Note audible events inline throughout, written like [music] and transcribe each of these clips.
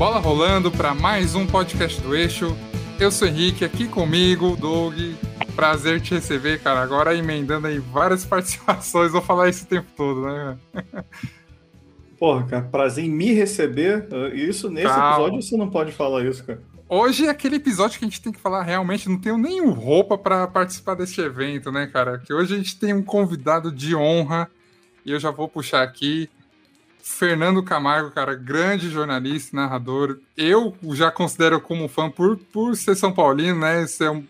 Bola rolando para mais um podcast do Eixo. Eu sou Henrique, aqui comigo, Doug. Prazer te receber, cara. Agora emendando aí várias [laughs] participações, vou falar isso o tempo todo, né? Porra, cara, prazer em me receber. Isso nesse Calma. episódio você não pode falar isso, cara. Hoje é aquele episódio que a gente tem que falar realmente, não tenho nenhum roupa para participar deste evento, né, cara? Que hoje a gente tem um convidado de honra e eu já vou puxar aqui. Fernando Camargo, cara, grande jornalista, narrador. Eu já considero como fã por, por ser São Paulino, né? É um...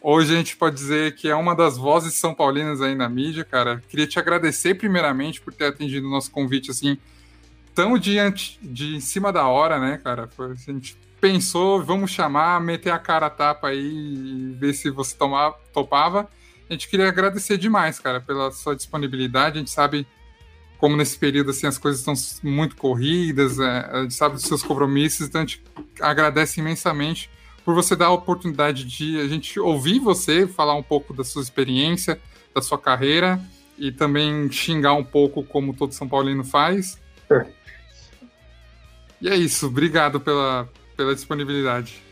Hoje a gente pode dizer que é uma das vozes São Paulinas aí na mídia, cara. Queria te agradecer primeiramente por ter atendido o nosso convite assim tão diante de em cima da hora, né, cara? A gente pensou, vamos chamar, meter a cara a tapa aí e ver se você tomava, topava. A gente queria agradecer demais, cara, pela sua disponibilidade. A gente sabe como nesse período assim as coisas estão muito corridas, é, a gente sabe dos seus compromissos, então a gente agradece imensamente por você dar a oportunidade de a gente ouvir você falar um pouco da sua experiência, da sua carreira e também xingar um pouco como todo São Paulino faz. É. E é isso, obrigado pela, pela disponibilidade.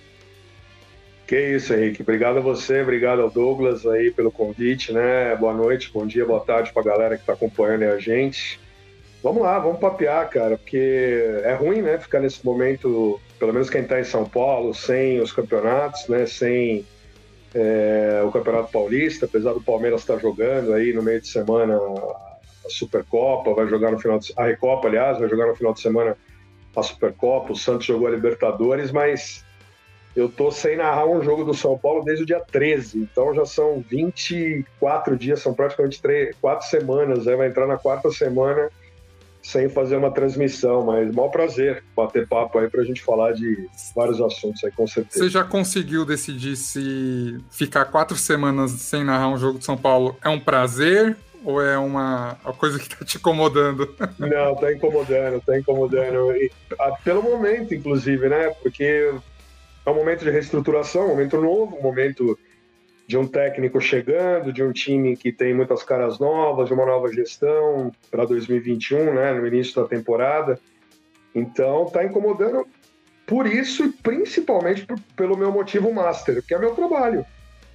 Que isso, Henrique. Obrigado a você, obrigado ao Douglas aí pelo convite, né? Boa noite, bom dia, boa tarde para a galera que está acompanhando a gente. Vamos lá, vamos papear, cara, porque é ruim, né? Ficar nesse momento, pelo menos quem está em São Paulo, sem os campeonatos, né? Sem é, o Campeonato Paulista, apesar do Palmeiras estar tá jogando aí no meio de semana a Supercopa, vai jogar no final de, a Recopa, aliás, vai jogar no final de semana a Supercopa, o Santos jogou a Libertadores, mas eu tô sem narrar um jogo do São Paulo desde o dia 13, então já são 24 dias, são praticamente 3, 4 semanas, né? vai entrar na quarta semana sem fazer uma transmissão, mas mal prazer bater papo aí pra gente falar de vários assuntos aí, com certeza. Você já conseguiu decidir se ficar quatro semanas sem narrar um jogo de São Paulo é um prazer ou é uma, uma coisa que está te incomodando? Não, está incomodando, está incomodando. E, a, pelo momento, inclusive, né? Porque é um momento de reestruturação, um momento novo, um momento de um técnico chegando, de um time que tem muitas caras novas, de uma nova gestão para 2021, né? No início da temporada. Então, está incomodando por isso e principalmente por, pelo meu motivo master, que é meu trabalho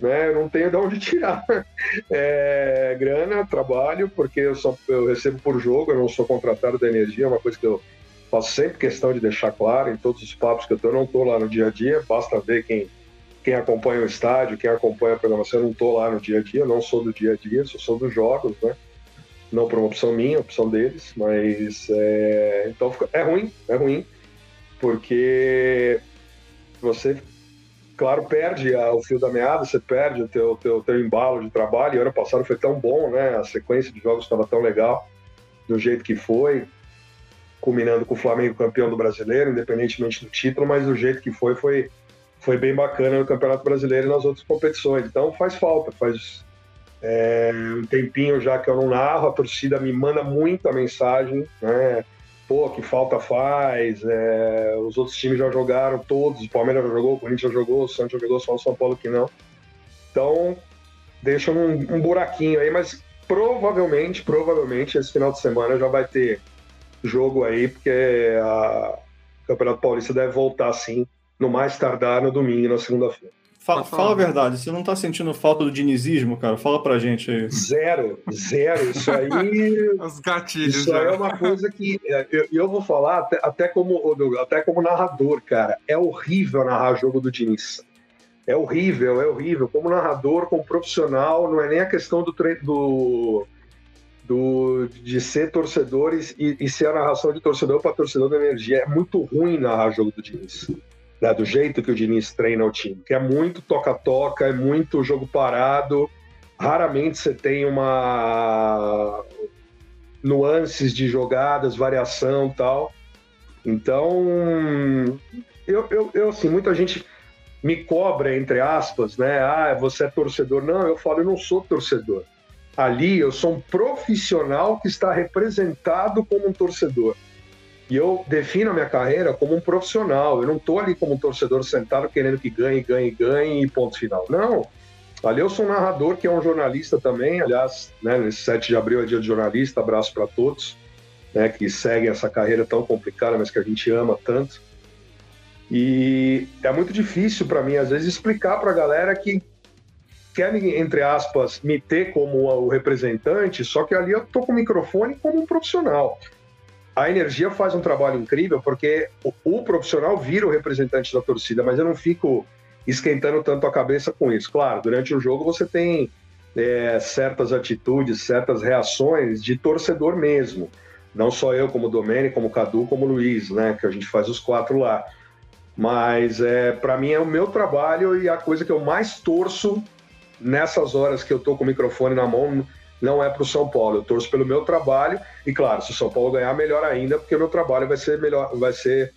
né? Eu não tenho de onde tirar [laughs] é, grana, trabalho, porque eu, só, eu recebo por jogo, eu não sou contratado da energia, é uma coisa que eu faço sempre questão de deixar claro em todos os papos que eu eu não estou lá no dia a dia, basta ver quem, quem acompanha o estádio, quem acompanha a programação, eu não estou lá no dia a dia, não sou do dia a dia, só sou dos jogos, né? Não por uma opção minha, opção deles, mas é, então é ruim, é ruim, porque você claro, perde a, o fio da meada, você perde o teu, teu, teu embalo de trabalho. E ano passado foi tão bom, né? A sequência de jogos estava tão legal, do jeito que foi, culminando com o Flamengo campeão do brasileiro, independentemente do título, mas do jeito que foi, foi, foi bem bacana no Campeonato Brasileiro e nas outras competições. Então faz falta, faz é, um tempinho já que eu não narro, a torcida me manda muita mensagem, né? pô, que falta faz, é, os outros times já jogaram todos, o Palmeiras já jogou, o Corinthians já jogou, o Santos já jogou, só o São Paulo que não. Então, deixa um, um buraquinho aí, mas provavelmente, provavelmente, esse final de semana já vai ter jogo aí, porque a o Campeonato Paulista deve voltar, sim, no mais tardar no domingo na segunda-feira. Fala, fala, a verdade, você não tá sentindo falta do dinizismo, cara? Fala pra gente aí. Zero, zero. Isso aí. [laughs] Os gatilhos. Isso aí é uma coisa que. É, eu, eu vou falar até, até, como, até como narrador, cara. É horrível narrar jogo do Diniz. É horrível, é horrível. Como narrador, como profissional, não é nem a questão do. do, do de ser torcedores e, e ser a narração de torcedor para torcedor da energia. É muito ruim narrar jogo do Diniz né, do jeito que o Diniz treina o time, que é muito toca-toca, é muito jogo parado, raramente você tem uma nuances de jogadas, variação tal. Então, eu, eu, eu assim, muita gente me cobra, entre aspas, né? Ah, você é torcedor. Não, eu falo, eu não sou torcedor. Ali eu sou um profissional que está representado como um torcedor. E eu defino a minha carreira como um profissional. Eu não estou ali como um torcedor sentado querendo que ganhe, ganhe, ganhe e ponto final. Não. Ali eu sou um narrador que é um jornalista também. Aliás, né, nesse 7 de abril é dia de jornalista. Abraço para todos né, que seguem essa carreira tão complicada, mas que a gente ama tanto. E é muito difícil para mim, às vezes, explicar para a galera que querem, entre aspas, me ter como o representante, só que ali eu tô com o microfone como um profissional. A energia faz um trabalho incrível porque o, o profissional vira o representante da torcida, mas eu não fico esquentando tanto a cabeça com isso. Claro, durante o jogo você tem é, certas atitudes, certas reações de torcedor mesmo. Não só eu, como Domênico, como Cadu, como Luiz, né? Que a gente faz os quatro lá. Mas é, para mim é o meu trabalho e a coisa que eu mais torço nessas horas que eu tô com o microfone na mão não é para o São Paulo. Eu torço pelo meu trabalho e claro, se o São Paulo ganhar, melhor ainda, porque o meu trabalho vai ser melhor, vai ser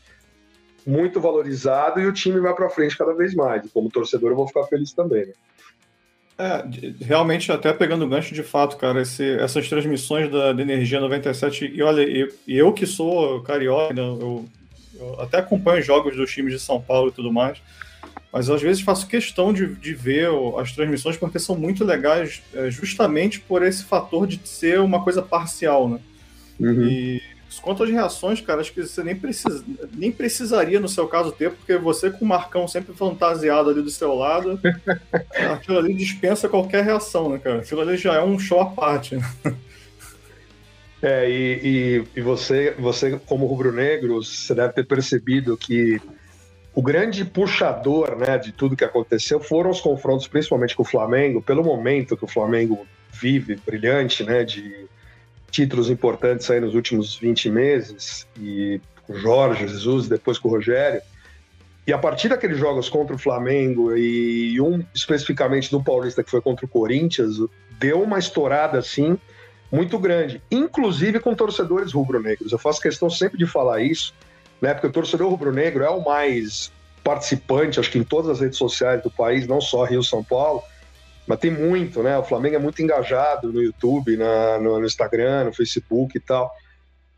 muito valorizado e o time vai para frente cada vez mais. E como torcedor, eu vou ficar feliz também. Né? É, realmente, até pegando o gancho de fato, cara, esse, essas transmissões da, da Energia 97, e olha, eu, eu que sou carioca, né, eu, eu, até acompanho jogos dos times de São Paulo e tudo mais, mas às vezes faço questão de, de ver as transmissões porque são muito legais, é, justamente por esse fator de ser uma coisa parcial, né? Uhum. E Quanto às reações, cara, acho que você nem, precisa, nem precisaria, no seu caso, ter, porque você com o Marcão sempre fantasiado ali do seu lado, [laughs] aquilo ali dispensa qualquer reação, né, cara? Aquilo ali já é um show à parte. Né? É, e, e, e, você, você, como rubro-negro, você deve ter percebido que o grande puxador né, de tudo que aconteceu foram os confrontos, principalmente com o Flamengo, pelo momento que o Flamengo vive, brilhante, né, de títulos importantes aí nos últimos 20 meses, e com o Jorge Jesus, depois com o Rogério. E a partir daqueles jogos contra o Flamengo e um especificamente do Paulista que foi contra o Corinthians, deu uma estourada assim muito grande, inclusive com torcedores rubro-negros. Eu faço questão sempre de falar isso, né? Porque o torcedor rubro-negro é o mais participante, acho que em todas as redes sociais do país, não só Rio São Paulo, mas tem muito, né? O Flamengo é muito engajado no YouTube, na, no, no, Instagram, no Facebook e tal.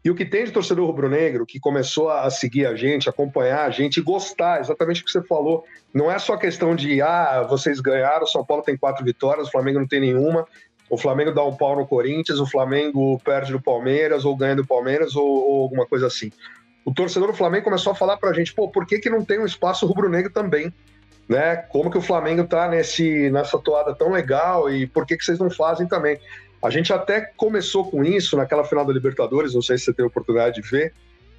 E o que tem de torcedor rubro-negro que começou a seguir a gente, acompanhar a gente e gostar, exatamente o que você falou. Não é só questão de, ah, vocês ganharam, o São Paulo tem quatro vitórias, o Flamengo não tem nenhuma, o Flamengo dá um pau no Corinthians, o Flamengo perde do Palmeiras, ou ganha do Palmeiras, ou, ou alguma coisa assim. O torcedor do Flamengo começou a falar pra gente, pô, por que, que não tem um espaço rubro-negro também? né? Como que o Flamengo está nesse nessa toada tão legal e por que que vocês não fazem também? A gente até começou com isso naquela final da Libertadores, não sei se você teve a oportunidade de ver,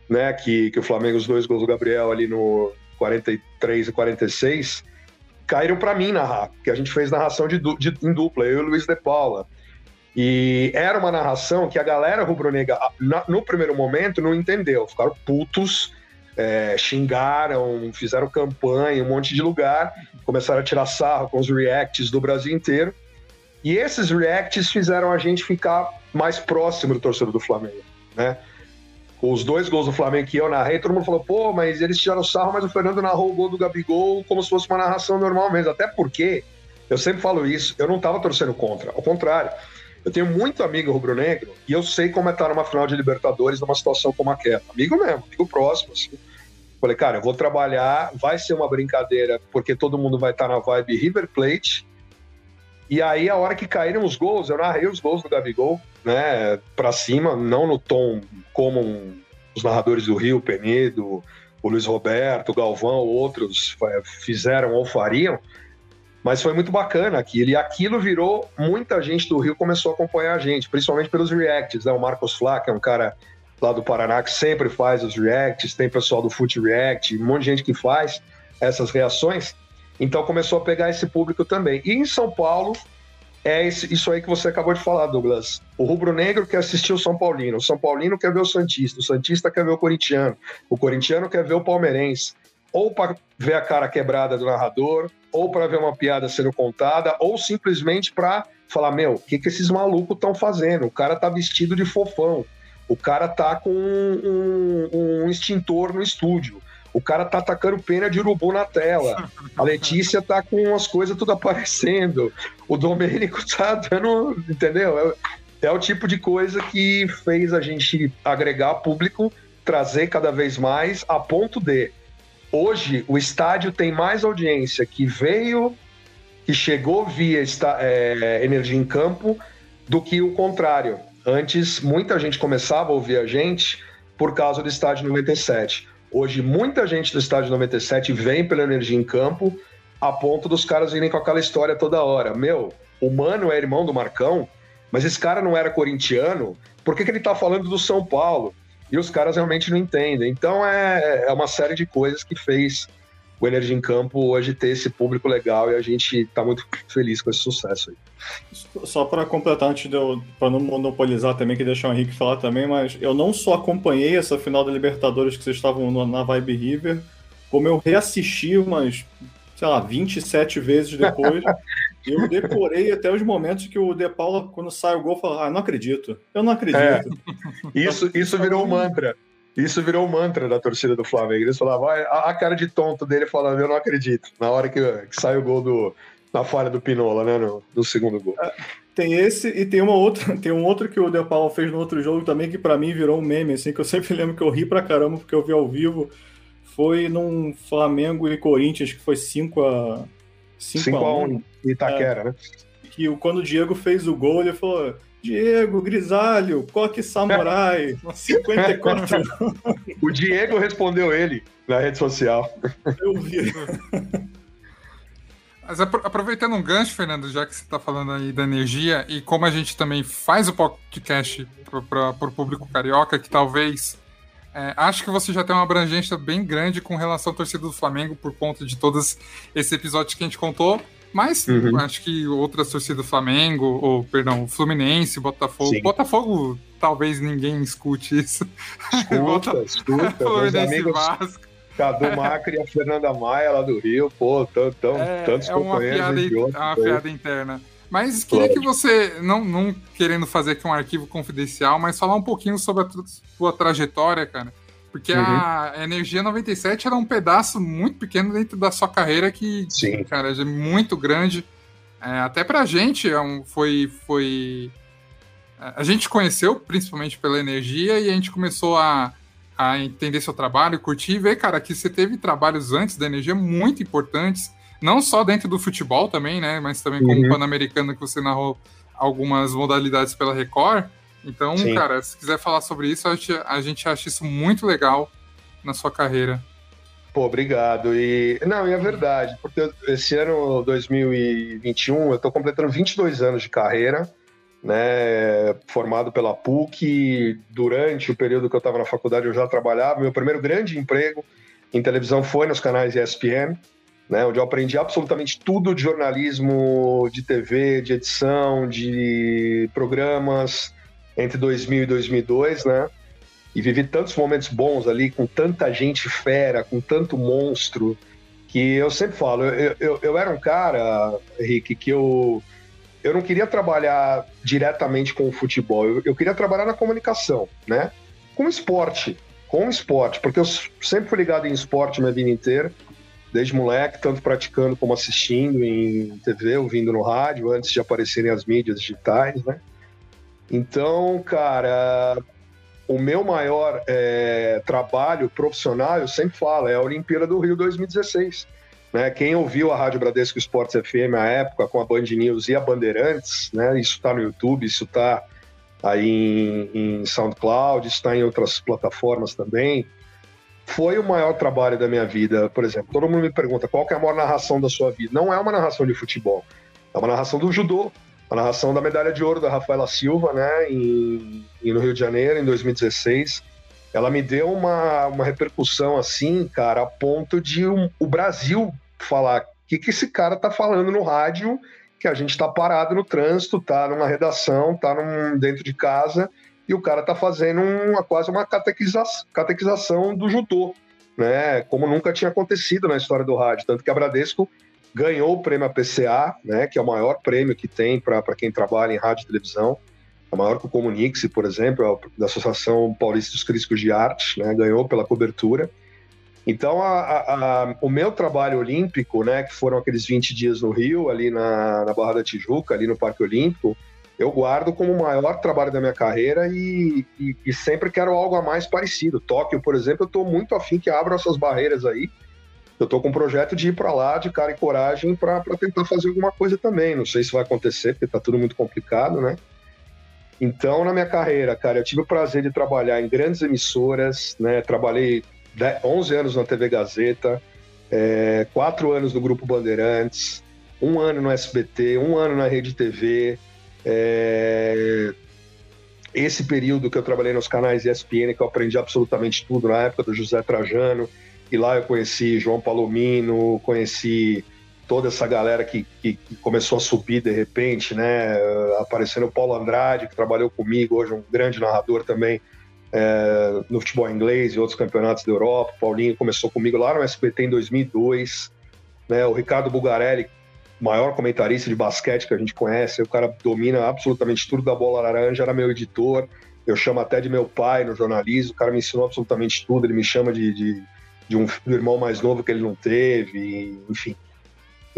né? Que, que o Flamengo, os dois gols do Gabriel ali no 43 e 46, caíram para mim narrar, porque a gente fez narração de, de, em dupla, eu e o Luiz de Paula. E era uma narração que a galera rubro-negra, no primeiro momento, não entendeu, ficaram putos é, xingaram, fizeram campanha um monte de lugar, começaram a tirar sarro com os reacts do Brasil inteiro. E esses reacts fizeram a gente ficar mais próximo do torcedor do Flamengo, né? Com os dois gols do Flamengo que eu narrei, todo mundo falou, pô, mas eles tiraram sarro, mas o Fernando narrou o gol do Gabigol como se fosse uma narração normal mesmo. Até porque, eu sempre falo isso, eu não tava torcendo contra, ao contrário. Eu tenho muito amigo rubro-negro e eu sei como é estar numa final de Libertadores numa situação como aquela. Amigo mesmo, amigo próximo. Assim. Falei, cara, eu vou trabalhar, vai ser uma brincadeira, porque todo mundo vai estar na vibe River Plate. E aí, a hora que caíram os gols, eu narrei os gols do Gabigol, né, pra cima, não no tom como os narradores do Rio, Penedo, o Luiz Roberto, o Galvão, outros fizeram ou fariam, mas foi muito bacana aquilo. E aquilo virou, muita gente do Rio começou a acompanhar a gente, principalmente pelos reacts, né? O Marcos Flá, que é um cara lá do Paraná que sempre faz os reacts, tem pessoal do Foot React, um monte de gente que faz essas reações. Então começou a pegar esse público também. E em São Paulo, é isso aí que você acabou de falar, Douglas. O rubro-negro quer assistir o São Paulino, o São Paulino quer ver o Santista, o Santista quer ver o Corintiano, o Corintiano quer ver o Palmeirense. Ou para ver a cara quebrada do narrador, ou para ver uma piada sendo contada, ou simplesmente para falar: Meu, o que, que esses malucos estão fazendo? O cara tá vestido de fofão, o cara tá com um, um, extintor no estúdio. O cara tá atacando pena de urubu na tela. A Letícia tá com as coisas tudo aparecendo. O Domênico tá dando. Entendeu? É, é o tipo de coisa que fez a gente agregar público, trazer cada vez mais, a ponto de. Hoje, o estádio tem mais audiência que veio, que chegou via é, Energia em Campo, do que o contrário. Antes, muita gente começava a ouvir a gente por causa do estádio 97. Hoje, muita gente do estádio 97 vem pela energia em campo, a ponto dos caras virem com aquela história toda hora. Meu, o Mano é irmão do Marcão, mas esse cara não era corintiano, por que, que ele tá falando do São Paulo? E os caras realmente não entendem. Então é, é uma série de coisas que fez o Energia em Campo hoje ter esse público legal e a gente está muito feliz com esse sucesso aí. Só para completar, antes de eu, para não monopolizar também, que deixar o Henrique falar também, mas eu não só acompanhei essa final da Libertadores que vocês estavam na Vibe River, como eu reassisti umas, sei lá, 27 vezes depois. [laughs] eu decorei até os momentos que o De Paula, quando sai o gol, fala: Ah, não acredito, eu não acredito. É. Isso, isso virou um mantra. Isso virou um mantra da torcida do Flamengo. Eles falavam, a, a cara de tonto dele falando, eu não acredito. Na hora que, que sai o gol do, na falha do Pinola, né? No, no segundo gol. É, tem esse e tem uma outra, [laughs] tem um outro que o De Paulo fez no outro jogo também, que para mim virou um meme, assim, que eu sempre lembro que eu ri pra caramba, porque eu vi ao vivo. Foi num Flamengo e Corinthians, que foi 5 a 5 a 1 Itaquera, é, né? Que quando o Diego fez o gol, ele falou: Diego, Grisalho, Coque Samurai, [laughs] 54 O Diego respondeu ele na rede social. Eu vi. Mas aproveitando um gancho, Fernando, já que você está falando aí da energia, e como a gente também faz o podcast para o público carioca, que talvez. É, acho que você já tem uma abrangência bem grande com relação à torcida do Flamengo, por conta de todos esses episódios que a gente contou. Mas uhum. acho que outras torcidas do Flamengo, ou perdão, Fluminense, Botafogo. Sim. Botafogo, talvez ninguém escute isso. Escuta, [laughs] Bota... escuta. Fluminense [laughs] amigos... Vasco. Cadu Macri e a Fernanda Maia lá do Rio, pô, tão, tão, é, tantos é companheiros. Piada, é uma piada interna. Mas queria que você, não, não querendo fazer aqui um arquivo confidencial, mas falar um pouquinho sobre a sua trajetória, cara. Porque uhum. a Energia 97 era um pedaço muito pequeno dentro da sua carreira que, Sim. cara, é muito grande. É, até pra gente é um, foi, foi. A gente conheceu principalmente pela energia e a gente começou a, a entender seu trabalho, curtir e ver, cara, que você teve trabalhos antes da energia muito importantes, não só dentro do futebol também, né? Mas também como uhum. pan-americano que você narrou algumas modalidades pela Record. Então, Sim. cara, se quiser falar sobre isso, a gente, a gente acha isso muito legal na sua carreira. Pô, obrigado. E não, e é verdade, porque esse ano 2021 eu estou completando 22 anos de carreira, né? Formado pela PUC. Durante o período que eu estava na faculdade, eu já trabalhava. Meu primeiro grande emprego em televisão foi nos canais ESPN, né? Onde eu aprendi absolutamente tudo de jornalismo, de TV, de edição, de programas entre 2000 e 2002, né? E vivi tantos momentos bons ali, com tanta gente fera, com tanto monstro, que eu sempre falo, eu, eu, eu era um cara, Rick, que eu, eu não queria trabalhar diretamente com o futebol, eu, eu queria trabalhar na comunicação, né? Com esporte, com esporte, porque eu sempre fui ligado em esporte minha vida inteira, desde moleque, tanto praticando como assistindo em TV, ouvindo no rádio, antes de aparecerem as mídias digitais, né? Então, cara, o meu maior é, trabalho profissional, eu sempre falo, é a Olimpíada do Rio 2016. Né? Quem ouviu a Rádio Bradesco Esportes FM à época com a Band News e a Bandeirantes, né? isso está no YouTube, isso está aí em, em SoundCloud, está em outras plataformas também. Foi o maior trabalho da minha vida, por exemplo. Todo mundo me pergunta qual é a maior narração da sua vida. Não é uma narração de futebol, é uma narração do judô, a narração da medalha de ouro da Rafaela Silva, né, em, em, no Rio de Janeiro, em 2016. Ela me deu uma, uma repercussão assim, cara, a ponto de um, o Brasil falar: o que, que esse cara tá falando no rádio? Que a gente tá parado no trânsito, tá numa redação, tá num, dentro de casa, e o cara tá fazendo uma, quase uma catequiza, catequização do judô, né? Como nunca tinha acontecido na história do rádio. Tanto que a Bradesco ganhou o prêmio APCA, né, que é o maior prêmio que tem para quem trabalha em rádio e televisão, é maior que o Comunique-se, por exemplo, é da Associação Paulista dos Críticos de Arte, né, ganhou pela cobertura. Então, a, a, a, o meu trabalho olímpico, né, que foram aqueles 20 dias no Rio, ali na, na Barra da Tijuca, ali no Parque Olímpico, eu guardo como o maior trabalho da minha carreira e, e, e sempre quero algo a mais parecido. Tóquio, por exemplo, eu estou muito afim que abra essas barreiras aí, eu estou com um projeto de ir para lá de cara e coragem para tentar fazer alguma coisa também. Não sei se vai acontecer, porque está tudo muito complicado, né? Então, na minha carreira, cara, eu tive o prazer de trabalhar em grandes emissoras, né? Trabalhei 11 anos na TV Gazeta, é, 4 anos no Grupo Bandeirantes, um ano no SBT, um ano na Rede TV. É, esse período que eu trabalhei nos canais ESPN, que eu aprendi absolutamente tudo na época do José Trajano, e lá eu conheci João Palomino, conheci toda essa galera que, que, que, começou a subir de repente, né? Aparecendo o Paulo Andrade, que trabalhou comigo, hoje um grande narrador também é, no futebol inglês e outros campeonatos da Europa. O Paulinho começou comigo lá no SBT em 2002. Né? O Ricardo Bugarelli, maior comentarista de basquete que a gente conhece, o cara domina absolutamente tudo da bola laranja, era meu editor. Eu chamo até de meu pai no jornalismo, o cara me ensinou absolutamente tudo, ele me chama de, de, de um irmão mais novo que ele não teve, enfim.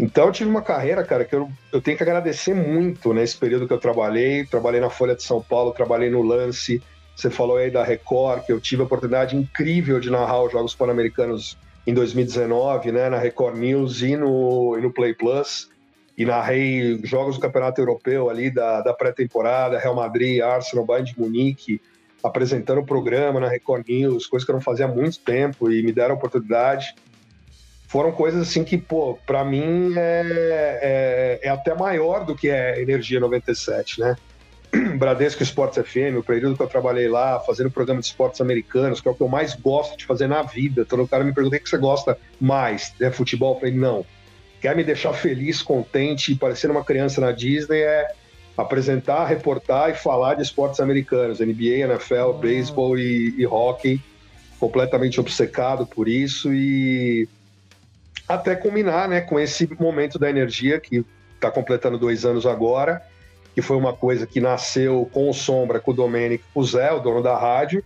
Então eu tive uma carreira, cara, que eu, eu tenho que agradecer muito nesse período que eu trabalhei. Trabalhei na Folha de São Paulo, trabalhei no Lance. Você falou aí da Record, que eu tive a oportunidade incrível de narrar os Jogos Pan-Americanos em 2019, né, na Record News e no, e no Play Plus. E narrei jogos do Campeonato Europeu ali da, da pré-temporada, Real Madrid, Arsenal, Bayern de Munique, apresentando o programa na Record News, coisa que eu não fazia há muito tempo e me deram a oportunidade foram coisas assim que, pô, para mim é, é, é, até maior do que é Energia 97, né? Bradesco Esportes FM, o período que eu trabalhei lá, fazendo programa de esportes americanos, que é o que eu mais gosto de fazer na vida. Então o cara me perguntou o que você gosta mais, é futebol? Eu falei, não. Quer me deixar feliz, contente e parecendo uma criança na Disney é apresentar, reportar e falar de esportes americanos, NBA, NFL, ah. beisebol e, e hockey. Completamente obcecado por isso e até culminar né, com esse momento da energia que está completando dois anos agora, que foi uma coisa que nasceu com o Sombra, com o Domênico, com o Zé, o dono da rádio,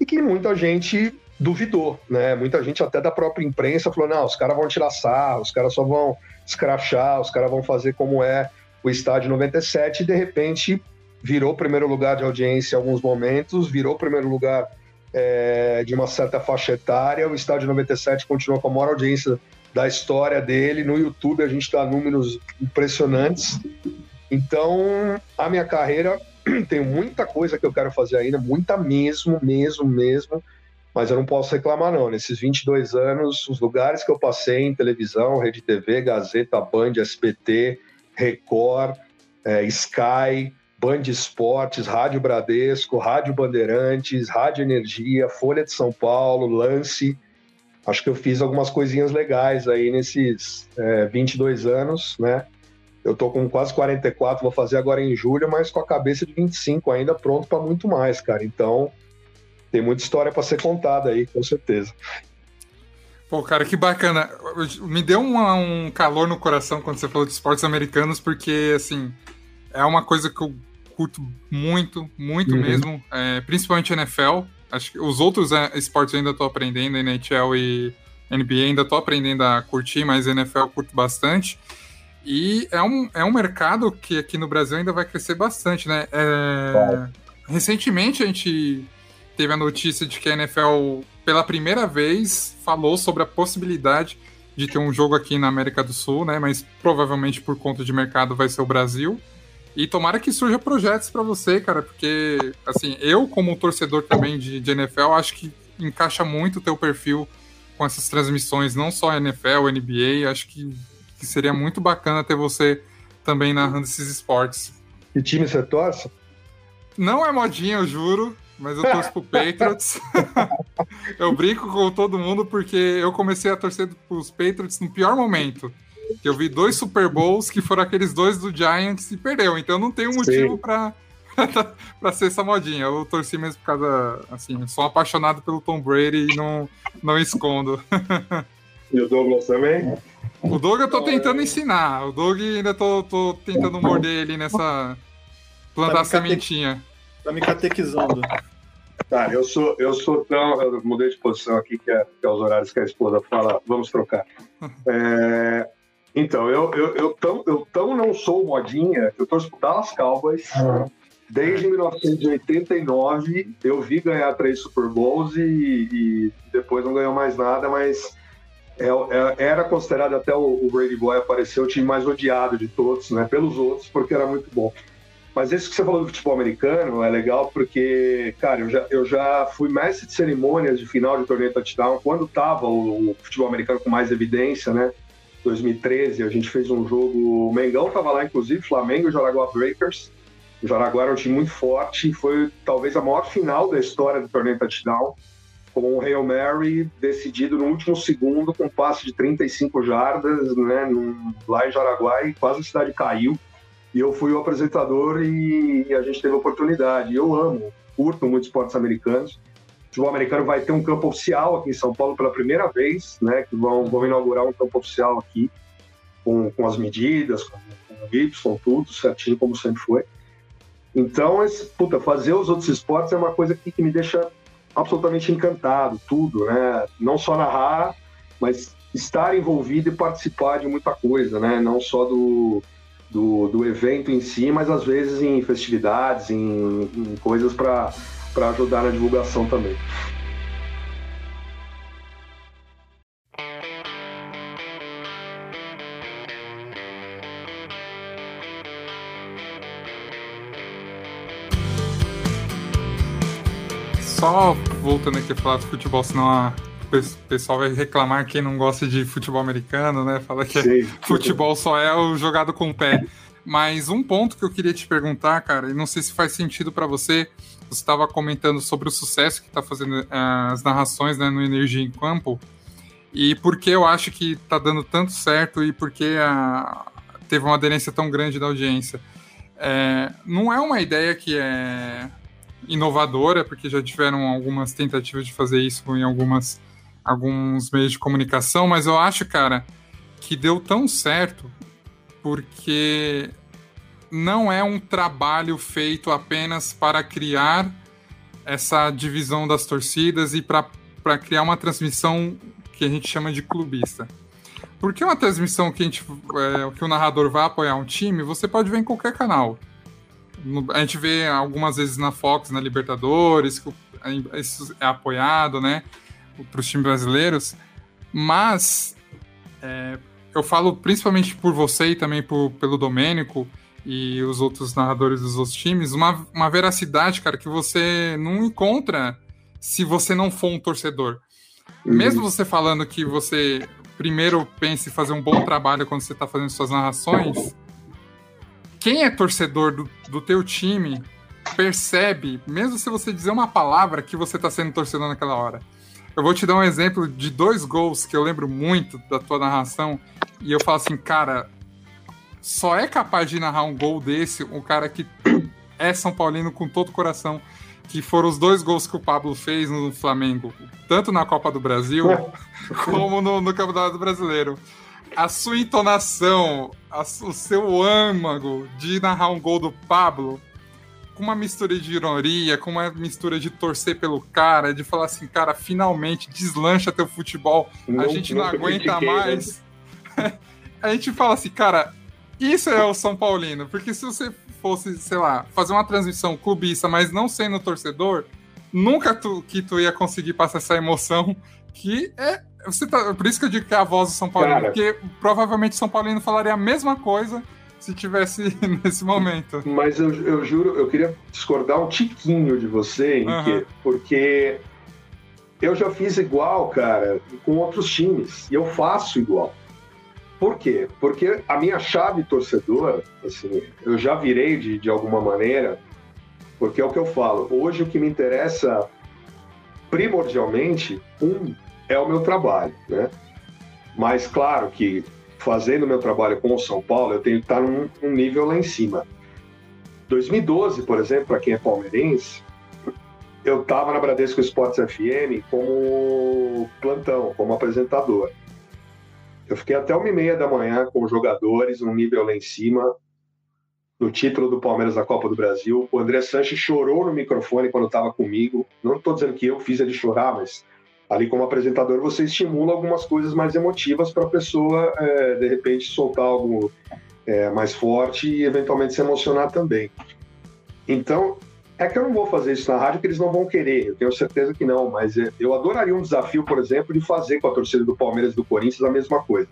e que muita gente duvidou, né? Muita gente até da própria imprensa falou, não, os caras vão tirar sarro, os caras só vão escrachar, os caras vão fazer como é o estádio 97, e de repente virou primeiro lugar de audiência em alguns momentos, virou primeiro lugar é, de uma certa faixa etária, o estádio 97 continua com a maior audiência da história dele. No YouTube a gente dá números impressionantes. Então, a minha carreira [clears throat] tem muita coisa que eu quero fazer ainda, muita mesmo, mesmo, mesmo. Mas eu não posso reclamar, não. Nesses 22 anos, os lugares que eu passei em televisão, Rede TV, Gazeta, Band, SBT, Record, é, Sky, Band Esportes, Rádio Bradesco, Rádio Bandeirantes, Rádio Energia, Folha de São Paulo, Lance acho que eu fiz algumas coisinhas legais aí nesses é, 22 anos, né? Eu tô com quase 44, vou fazer agora em julho, mas com a cabeça de 25 ainda pronto para muito mais, cara. Então, tem muita história para ser contada aí, com certeza. Pô, cara, que bacana. Me deu uma, um calor no coração quando você falou de esportes americanos, porque, assim, é uma coisa que eu curto muito, muito uhum. mesmo, é, principalmente NFL. Acho que os outros é, esportes eu ainda estou aprendendo, NHL e NBA ainda estou aprendendo a curtir, mas NFL eu curto bastante. E é um, é um mercado que aqui no Brasil ainda vai crescer bastante, né? É, recentemente a gente teve a notícia de que a NFL, pela primeira vez, falou sobre a possibilidade de ter um jogo aqui na América do Sul, né? Mas provavelmente por conta de mercado vai ser o Brasil. E tomara que surja projetos para você, cara, porque, assim, eu, como torcedor também de, de NFL, acho que encaixa muito o teu perfil com essas transmissões, não só NFL, NBA, acho que, que seria muito bacana ter você também narrando esses esportes. Que time você torce? Não é modinha, eu juro, mas eu torço pro Patriots. [laughs] eu brinco com todo mundo porque eu comecei a torcer pros Patriots no pior momento que eu vi dois Super Bowls que foram aqueles dois do Giants e perdeu. Então não tem um motivo para [laughs] para ser essa modinha. Eu torci mesmo por causa, assim, sou apaixonado pelo Tom Brady e não, não escondo. [laughs] E o Douglas também? O Doug eu tô tentando ensinar. O Doug ainda tô, tô tentando morder ele nessa. plantar tá sementinha. Tá me catequizando. Tá, eu sou, eu sou tão. Eu mudei de posição aqui, que é, que é os horários que a esposa fala, vamos trocar. [laughs] É, então, eu, eu, eu, tão, eu tão não sou modinha, eu torço pro Dallas Cowboys. Uhum. Desde 1989, eu vi ganhar três Super Bowls e, e depois não ganhou mais nada, mas era considerado até o, Brady Boy aparecer o time mais odiado de todos, né? Pelos outros, porque era muito bom. Mas isso que você falou do futebol americano é legal porque, cara, eu já, eu já fui mestre de cerimônias de final de torneio touchdown quando tava o, o futebol americano com mais evidência, né? 2013, a gente fez um jogo. O Mengão tava lá, inclusive, Flamengo e Jaraguá Breakers. O Jaraguá era um time muito forte, foi talvez a maior final da história do torneio touchdown, com o Hail Mary decidido no último segundo, com um passe de 35 jardas, né, lá em Jaraguá, e quase a cidade caiu. E eu fui o apresentador e, a gente teve a oportunidade. Eu amo, curto muito esportes americanos. O futebol americano vai ter um campo oficial aqui em São Paulo pela primeira vez, né? Que vão, vão inaugurar um campo oficial aqui, com, com as medidas, com, com Y, tudo certinho, como sempre foi. Então, esse, puta, fazer os outros esportes é uma coisa que, que me deixa absolutamente encantado, tudo, né? Não só narrar, mas estar envolvido e participar de muita coisa, né? Não só do, do, do evento em si, mas às vezes em festividades, em, em coisas para ajudar na divulgação também. Só voltando aqui a falar de futebol, senão a o pessoal vai reclamar quem não gosta de futebol americano, né? Fala que Sim. futebol só é o jogado com o pé. Mas um ponto que eu queria te perguntar, cara, e não sei se faz sentido para você, você estava comentando sobre o sucesso que está fazendo uh, as narrações né, no Energia em Campo, e por que eu acho que está dando tanto certo e por que uh, teve uma aderência tão grande da audiência. É, não é uma ideia que é inovadora, porque já tiveram algumas tentativas de fazer isso em algumas alguns meios de comunicação, mas eu acho, cara, que deu tão certo porque não é um trabalho feito apenas para criar essa divisão das torcidas e para criar uma transmissão que a gente chama de clubista. Porque uma transmissão que, a gente, é, que o narrador vai apoiar um time, você pode ver em qualquer canal. A gente vê algumas vezes na Fox, na Libertadores, que isso é apoiado, né? para os times brasileiros, mas é, eu falo principalmente por você e também por, pelo Domênico e os outros narradores dos outros times, uma, uma veracidade, cara, que você não encontra se você não for um torcedor. Uhum. Mesmo você falando que você primeiro pense em fazer um bom trabalho quando você está fazendo suas narrações, quem é torcedor do, do teu time percebe, mesmo se você dizer uma palavra, que você está sendo torcedor naquela hora. Eu vou te dar um exemplo de dois gols que eu lembro muito da tua narração. E eu falo assim, cara, só é capaz de narrar um gol desse um cara que [clears throat] é São Paulino com todo o coração. Que foram os dois gols que o Pablo fez no Flamengo, tanto na Copa do Brasil [laughs] como no, no Campeonato Brasileiro. A sua entonação, a, o seu âmago de narrar um gol do Pablo com uma mistura de ironia, com uma mistura de torcer pelo cara, de falar assim, cara, finalmente deslancha teu futebol, não, a gente não, aguenta mais. [laughs] a gente fala assim, cara, isso é o São Paulino, porque se você fosse, sei lá, fazer uma transmissão clubista, mas não sendo torcedor, nunca tu, que tu ia conseguir passar essa emoção que é. Você tá, por isso que eu digo que é a voz do São Paulino, cara, porque provavelmente o São Paulino falaria a mesma coisa se tivesse [laughs] nesse momento. Mas eu, eu juro, eu queria discordar um tiquinho de você, uhum. que, porque eu já fiz igual, cara, com outros times, e eu faço igual. Por quê? Porque a minha chave torcedora, assim, eu já virei de, de alguma maneira, porque é o que eu falo. Hoje o que me interessa primordialmente, um, é o meu trabalho, né? Mas claro que fazendo meu trabalho com o São Paulo, eu tenho que estar num, num nível lá em cima. 2012, por exemplo, para quem é palmeirense, eu estava na Bradesco Esportes FM como plantão, como apresentador. Eu fiquei até uma e meia da manhã com os jogadores, um nível lá em cima, no título do Palmeiras da Copa do Brasil. O André Sanches chorou no microfone quando estava comigo. Não estou dizendo que eu fiz ele chorar, mas ali como apresentador você estimula algumas coisas mais emotivas para a pessoa é, de repente soltar algo é, mais forte e eventualmente se emocionar também. Então é que eu não vou fazer isso na rádio que eles não vão querer, eu tenho certeza que não, mas é, eu adoraria um desafio, por exemplo, de fazer com a torcida do Palmeiras e do Corinthians a mesma coisa.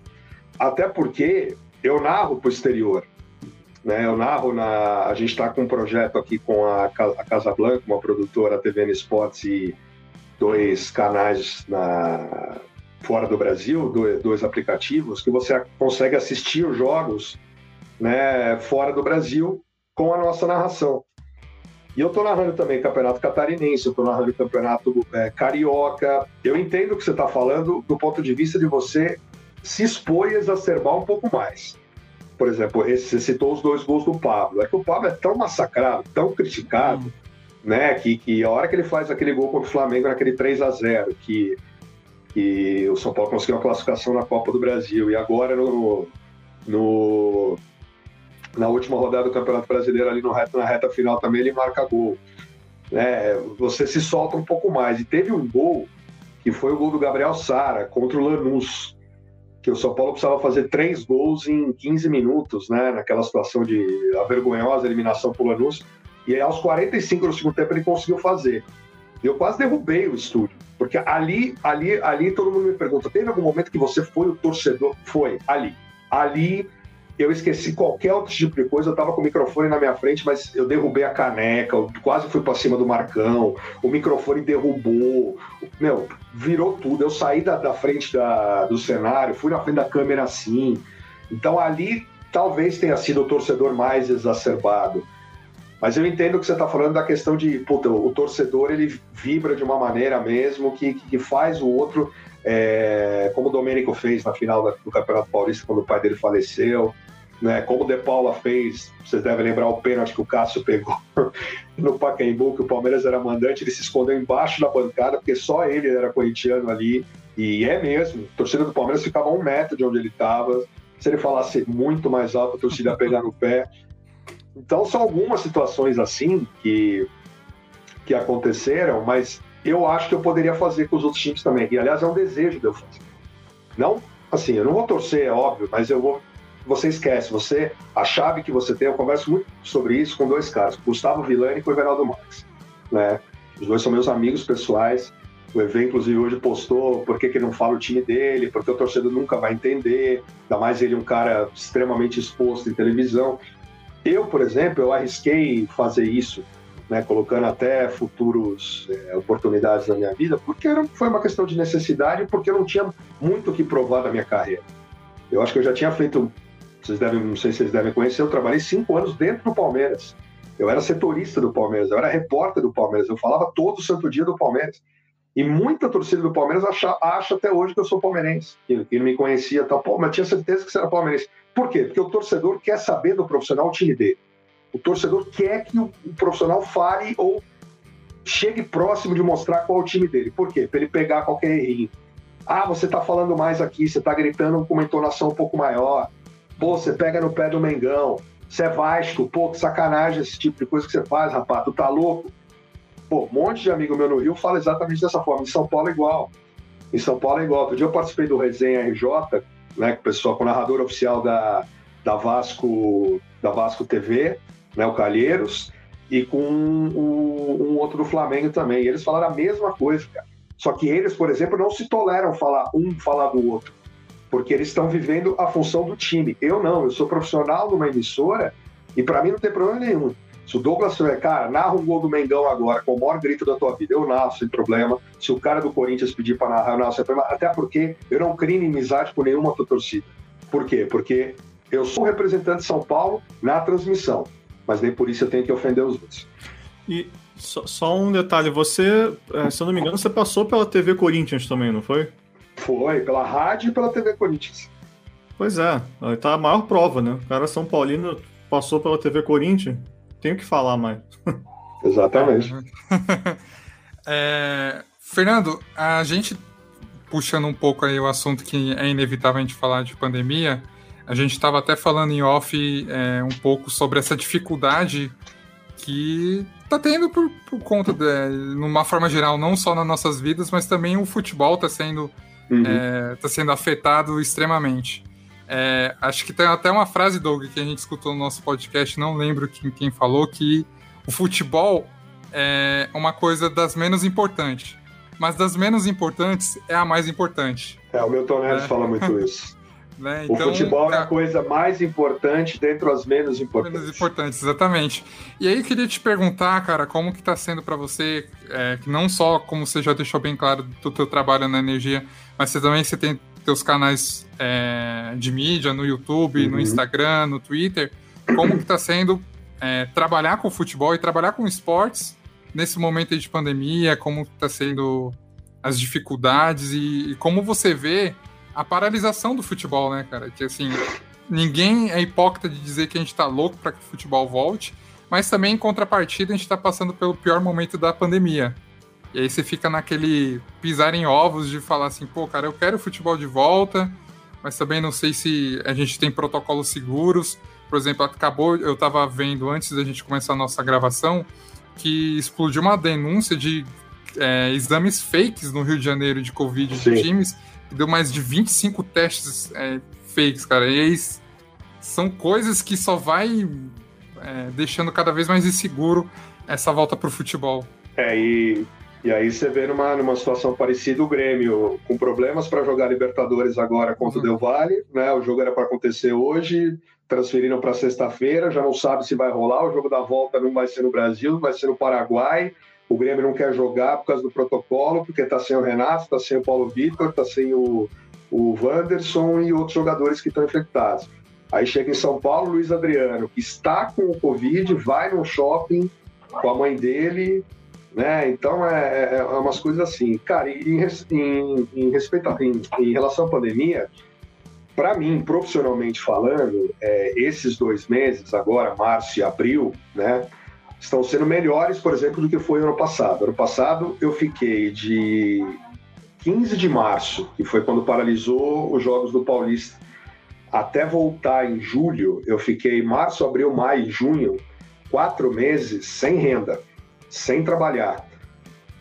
Até porque eu narro para o exterior. Né? Eu narro na. A gente está com um projeto aqui com a, Casa Blanca, uma produtora TVN Sports e dois canais na, fora do Brasil, dois aplicativos, que você consegue assistir os jogos né, fora do Brasil com a nossa narração. E eu estou narrando também campeonato catarinense, eu estou narrando campeonato é, carioca. Eu entendo o que você está falando do ponto de vista de você se expor e exacerbar um pouco mais. Por exemplo, esse, você citou os dois gols do Pablo. É que o Pablo é tão massacrado, tão criticado, hum. Né? Que, que a hora que ele faz aquele gol contra o Flamengo naquele 3 a 0 que, que o São Paulo conseguiu a classificação na Copa do Brasil, e agora no, no na última rodada do Campeonato Brasileiro, ali no reta, na reta final também, ele marca gol. Né? Você se solta um pouco mais. E teve um gol, que foi o gol do Gabriel Sara contra o Lanús, que o São Paulo precisava fazer três gols em 15 minutos, né? naquela situação de a vergonhosa eliminação para o Lanús. E aos 45 do segundo tempo, ele conseguiu fazer. Eu quase derrubei o estúdio, porque ali, ali, ali todo mundo me pergunta: teve algum momento que você foi o torcedor? Foi, ali. Ali eu esqueci qualquer outro tipo de coisa, eu tava com o microfone na minha frente, mas eu derrubei a caneca, eu quase fui para cima do Marcão, o microfone derrubou, meu, virou tudo. Eu saí da, da frente da, do cenário, fui na frente da câmera assim. Então ali talvez tenha sido o torcedor mais exacerbado. Mas eu entendo que você está falando da questão de, puta, o torcedor ele vibra de uma maneira mesmo que, que faz o outro, é, como o Domênico fez na final do Campeonato Paulista, quando o pai dele faleceu né? Como o De Paula fez, vocês devem lembrar o pênalti que o Cássio pegou [laughs] no Pacaembu, que o Palmeiras era mandante, ele se escondeu embaixo da bancada, porque só ele era corintiano ali. E é mesmo, a torcida do Palmeiras ficava a um metro de onde ele estava. Se ele falasse muito mais alto, a torcida ia pegar no pé. Então são algumas situações assim que, que aconteceram, mas eu acho que eu poderia fazer com os outros times também. E aliás, é um desejo de eu fazer. Não, assim, eu não vou torcer, é óbvio, mas eu vou você esquece. Você, a chave que você tem, eu converso muito sobre isso com dois caras, Gustavo Villani e o Everaldo Marques. Né? Os dois são meus amigos pessoais. O EV, inclusive, hoje postou por que, que ele não fala o time dele, porque o torcedor nunca vai entender, ainda mais ele é um cara extremamente exposto em televisão. Eu, por exemplo, eu arrisquei fazer isso, né, colocando até futuros é, oportunidades na minha vida, porque era, foi uma questão de necessidade, porque eu não tinha muito o que provar da minha carreira. Eu acho que eu já tinha feito vocês devem, não sei se vocês devem conhecer, eu trabalhei cinco anos dentro do Palmeiras. Eu era setorista do Palmeiras, eu era repórter do Palmeiras, eu falava todo santo dia do Palmeiras. E muita torcida do Palmeiras acha, acha até hoje que eu sou palmeirense. Que não me conhecia, tá, mas tinha certeza que você era palmeirense. Por quê? Porque o torcedor quer saber do profissional o time dele. O torcedor quer que o, o profissional fale ou chegue próximo de mostrar qual é o time dele. Por quê? Para ele pegar qualquer errinho. Ah, você está falando mais aqui, você está gritando com uma entonação um pouco maior. Pô, você pega no pé do Mengão. Você é Vasco. Pô, que sacanagem esse tipo de coisa que você faz, rapaz. Tu tá louco? Pô, um monte de amigo meu no Rio fala exatamente dessa forma. Em São Paulo é igual. Em São Paulo é igual. Outro dia eu participei do Resenha RJ, né, com o pessoal, com o narrador oficial da, da, Vasco, da Vasco TV, né, o Calheiros, e com um, um outro do Flamengo também. E eles falaram a mesma coisa, cara. Só que eles, por exemplo, não se toleram falar um falar do outro porque eles estão vivendo a função do time. Eu não, eu sou profissional numa emissora e para mim não tem problema nenhum. Se o Douglas tiver, cara, narra um gol do Mengão agora com o maior grito da tua vida, eu narro sem problema. Se o cara do Corinthians pedir para narrar, eu narro sem problema. Até porque eu não crio inimizade com nenhuma outra torcida. Por quê? Porque eu sou representante de São Paulo na transmissão, mas nem por isso eu tenho que ofender os outros. E só, só um detalhe, você, eh, se eu não me engano, você passou pela TV Corinthians também, não foi? Foi, pela rádio e pela TV Corinthians. Pois é, aí tá a maior prova, né? O cara São Paulino passou pela TV Corinthians, tenho que falar mais. Exatamente. [laughs] é, Fernando, a gente puxando um pouco aí o assunto que é inevitável a gente falar de pandemia, a gente estava até falando em off é, um pouco sobre essa dificuldade que tá tendo por, por conta de, numa forma geral, não só nas nossas vidas, mas também o futebol está sendo uhum. é, tá sendo afetado extremamente. É, acho que tem até uma frase, Doug, que a gente escutou no nosso podcast, não lembro quem, quem falou, que o futebol é uma coisa das menos importantes. Mas das menos importantes é a mais importante. É, o Milton Neves é. fala muito [laughs] isso. Né? Então, o futebol é a coisa mais importante dentre as menos importantes. Menos importantes, exatamente. E aí eu queria te perguntar, cara, como que está sendo para você, é, não só como você já deixou bem claro do teu trabalho na energia, mas você também você tem teus canais é, de mídia no YouTube, uhum. no Instagram, no Twitter. Como que está sendo é, trabalhar com futebol e trabalhar com esportes nesse momento de pandemia? Como está sendo as dificuldades e, e como você vê a paralisação do futebol, né, cara? Que assim, ninguém é hipócrita de dizer que a gente tá louco para que o futebol volte, mas também em contrapartida a gente tá passando pelo pior momento da pandemia. E aí você fica naquele pisar em ovos de falar assim, pô, cara, eu quero o futebol de volta, mas também não sei se a gente tem protocolos seguros. Por exemplo, acabou, eu tava vendo antes da gente começar a nossa gravação, que explodiu uma denúncia de é, exames fakes no Rio de Janeiro de Covid Sim. de times deu mais de 25 testes é, fakes, cara. E aí são coisas que só vai é, deixando cada vez mais inseguro essa volta pro futebol. É, e, e aí você vê numa, numa situação parecida o Grêmio com problemas para jogar Libertadores agora contra uhum. o Del Valle, né? O jogo era para acontecer hoje, transferiram para sexta-feira, já não sabe se vai rolar, o jogo da volta não vai ser no Brasil, vai ser no Paraguai. O Grêmio não quer jogar por causa do protocolo, porque está sem o Renato, está sem o Paulo Vitor, está sem o, o Wanderson e outros jogadores que estão infectados. Aí chega em São Paulo, Luiz Adriano, que está com o Covid, vai no shopping com a mãe dele, né? Então é, é, é umas coisas assim. Cara, em, em, em respeito a, em, em, relação à pandemia, para mim, profissionalmente falando, é, esses dois meses, agora, março e abril, né? estão sendo melhores, por exemplo, do que foi ano passado. Ano passado eu fiquei de 15 de março, que foi quando paralisou os Jogos do Paulista, até voltar em julho, eu fiquei março, abril, maio, junho, quatro meses sem renda, sem trabalhar,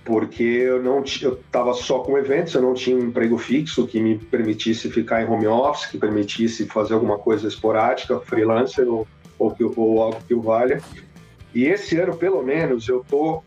porque eu não eu estava só com eventos, eu não tinha um emprego fixo que me permitisse ficar em home office, que permitisse fazer alguma coisa esporádica, freelancer ou, ou, ou algo que o valha. E esse ano, pelo menos, eu tô